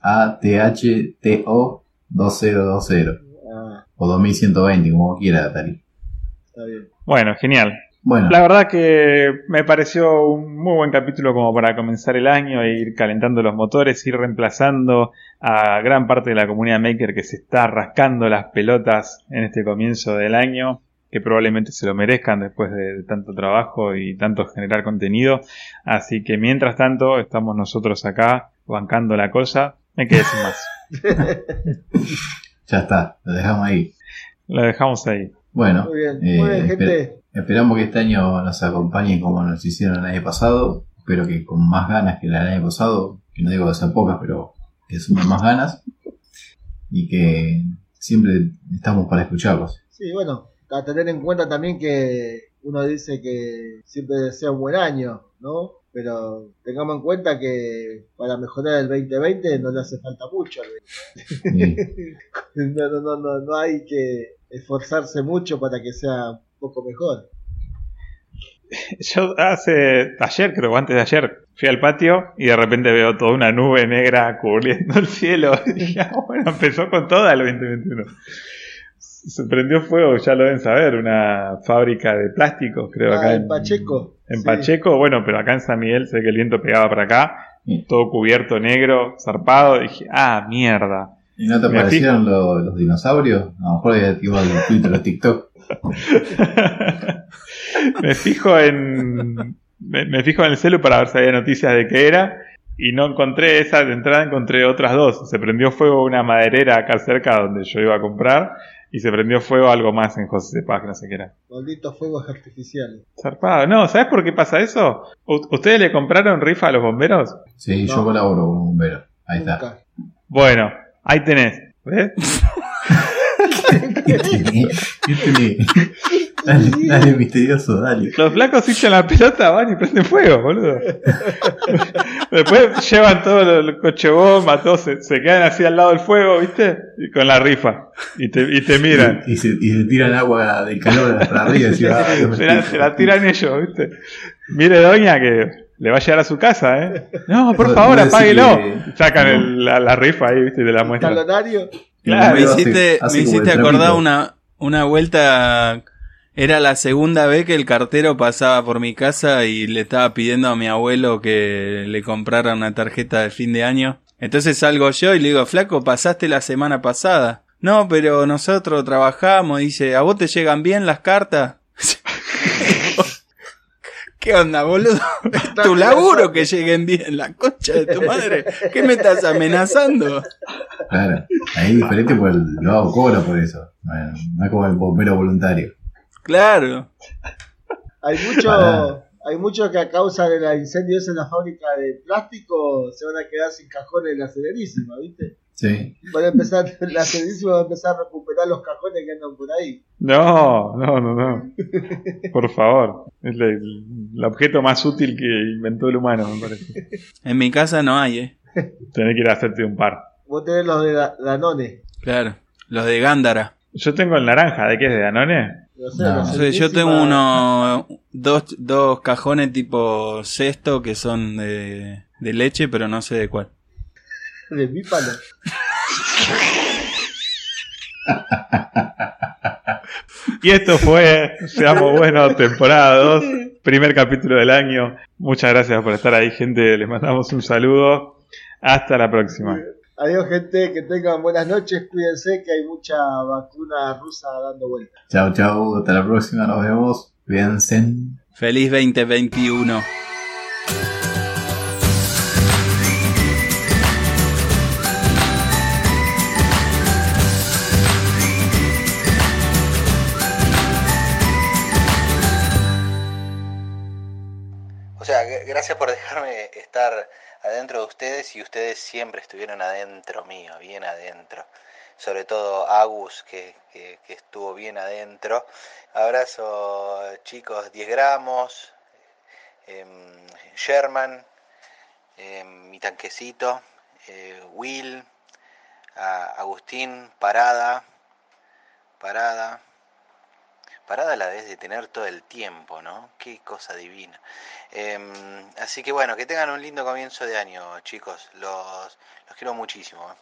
D-E-A-T-H-T-O 2020. Ah, O 2120, como quiera, Tari. está bien. Bueno, genial. Bueno, La verdad que me pareció un muy buen capítulo como para comenzar el año e ir calentando los motores, ir reemplazando a gran parte de la comunidad maker que se está rascando las pelotas en este comienzo del año, que probablemente se lo merezcan después de tanto trabajo y tanto generar contenido. Así que mientras tanto estamos nosotros acá bancando la cosa. Hay que decir más. ya está, lo dejamos ahí. Lo dejamos ahí. Bueno, Muy bien, eh, muy bien, esper- gente. esperamos que este año nos acompañen como nos hicieron el año pasado. Espero que con más ganas que el año pasado, que no digo que sean pocas, pero que sumen más ganas. Y que siempre estamos para escucharlos. Sí, bueno, a tener en cuenta también que uno dice que siempre desea un buen año, ¿no? Pero tengamos en cuenta que para mejorar el 2020 no le hace falta mucho. Sí. No, no, no, no, no hay que esforzarse mucho para que sea un poco mejor. Yo hace ayer, creo, antes de ayer, fui al patio y de repente veo toda una nube negra cubriendo el cielo. Y dije, "Ah, bueno, empezó con toda el 2021. Se prendió fuego, ya lo deben saber, una fábrica de plásticos, creo, Ah, acá en Pacheco. En Sí. Pacheco, bueno, pero acá en San Miguel sé que el viento pegaba para acá, Sí. todo cubierto negro, zarpado. Dije, ah, mierda. ¿Y no te Me parecieron lo- los dinosaurios? A lo mejor había activado el Twitter o TikTok. me fijo en me, me fijo en el celu para ver si había noticias de qué era y no encontré esa de entrada encontré otras dos se prendió fuego una maderera acá cerca donde yo iba a comprar y se prendió fuego algo más en José de Paz que no sé qué era Malditos fuegos artificiales. zarpado no ¿sabes por qué pasa eso? ¿ustedes le compraron rifa a los bomberos? Sí, No. yo colaboro con un bombero. Ahí está. Bueno ahí tenés ¿ves? Dale, dale, misterioso, dale. Los flacos hinchan la pelota, van y prenden fuego, boludo. Después llevan todo el coche bomba, todos se, se quedan así al lado del fuego, ¿viste? Y con la rifa. Y te, y te miran. Y, y se, y se tiran agua del calor para arriba y "Ah, Se la, estoy- se la tiran ellos, ¿viste? Mire, doña, que le va a llegar a su casa, ¿eh? No, por favor, apáguelo. que- Sacan el- la, la rifa ahí, ¿viste? Te la muestran. Talonario. Claro, me hiciste, me hiciste acordar una, una vuelta. Era la segunda vez que el cartero pasaba por mi casa y le estaba pidiendo a mi abuelo que le comprara una tarjeta de fin de año. Entonces salgo yo y le digo, flaco, pasaste la semana pasada. No, pero nosotros trabajamos. Dice, ¿a vos te llegan bien las cartas? ¿Qué onda, boludo? Es tu laburo que lleguen bien, la concha de tu madre. ¿Qué me estás amenazando? Claro, ahí es diferente porque lo hago cobro por eso. Bueno, no es como el bombero voluntario. Claro. Hay mucho, Pará. hay mucho que a causa de los incendios en la fábrica de plástico se van a quedar sin cajones en la Serenísima, ¿viste? Sí. Van a empezar, la va a empezar a recuperar los cajones que andan por ahí. No, no, no, no. Por favor. Es el, el objeto más útil que inventó el humano, me parece. En mi casa no hay, eh. Tenés que ir a hacerte un par. Vos tenés los de Da- Danone. Claro. Los de Gándara. Yo tengo el naranja, ¿de qué es? ¿De Danone? No sé, No. yo tengo uno, dos, dos cajones tipo cesto que son de, de leche, pero no sé de cuál. De mi palo. Y esto fue Seamos Buenos, temporada 2, primer capítulo del año. Muchas gracias por estar ahí, gente. Les mandamos un saludo. Hasta la próxima. Adiós, gente. Que tengan buenas noches. Cuídense que hay mucha vacuna rusa dando vueltas. Chao, chao. Hasta la próxima. Nos vemos. Cuídense. Feliz 2021. Estar adentro de ustedes y ustedes siempre estuvieron adentro mío, bien adentro. sobre todo Agus, que, que- estuvo bien adentro. Abrazo, chicos, 10 gramos, em, Sherman, em, mi tanquecito, eh, Will, Agustín, Parada, Parada. Parada la vez de tener todo el tiempo, ¿no? Qué cosa divina. Em, así que bueno, que tengan un lindo comienzo de año, chicos. Los, los quiero muchísimo. ¿eh?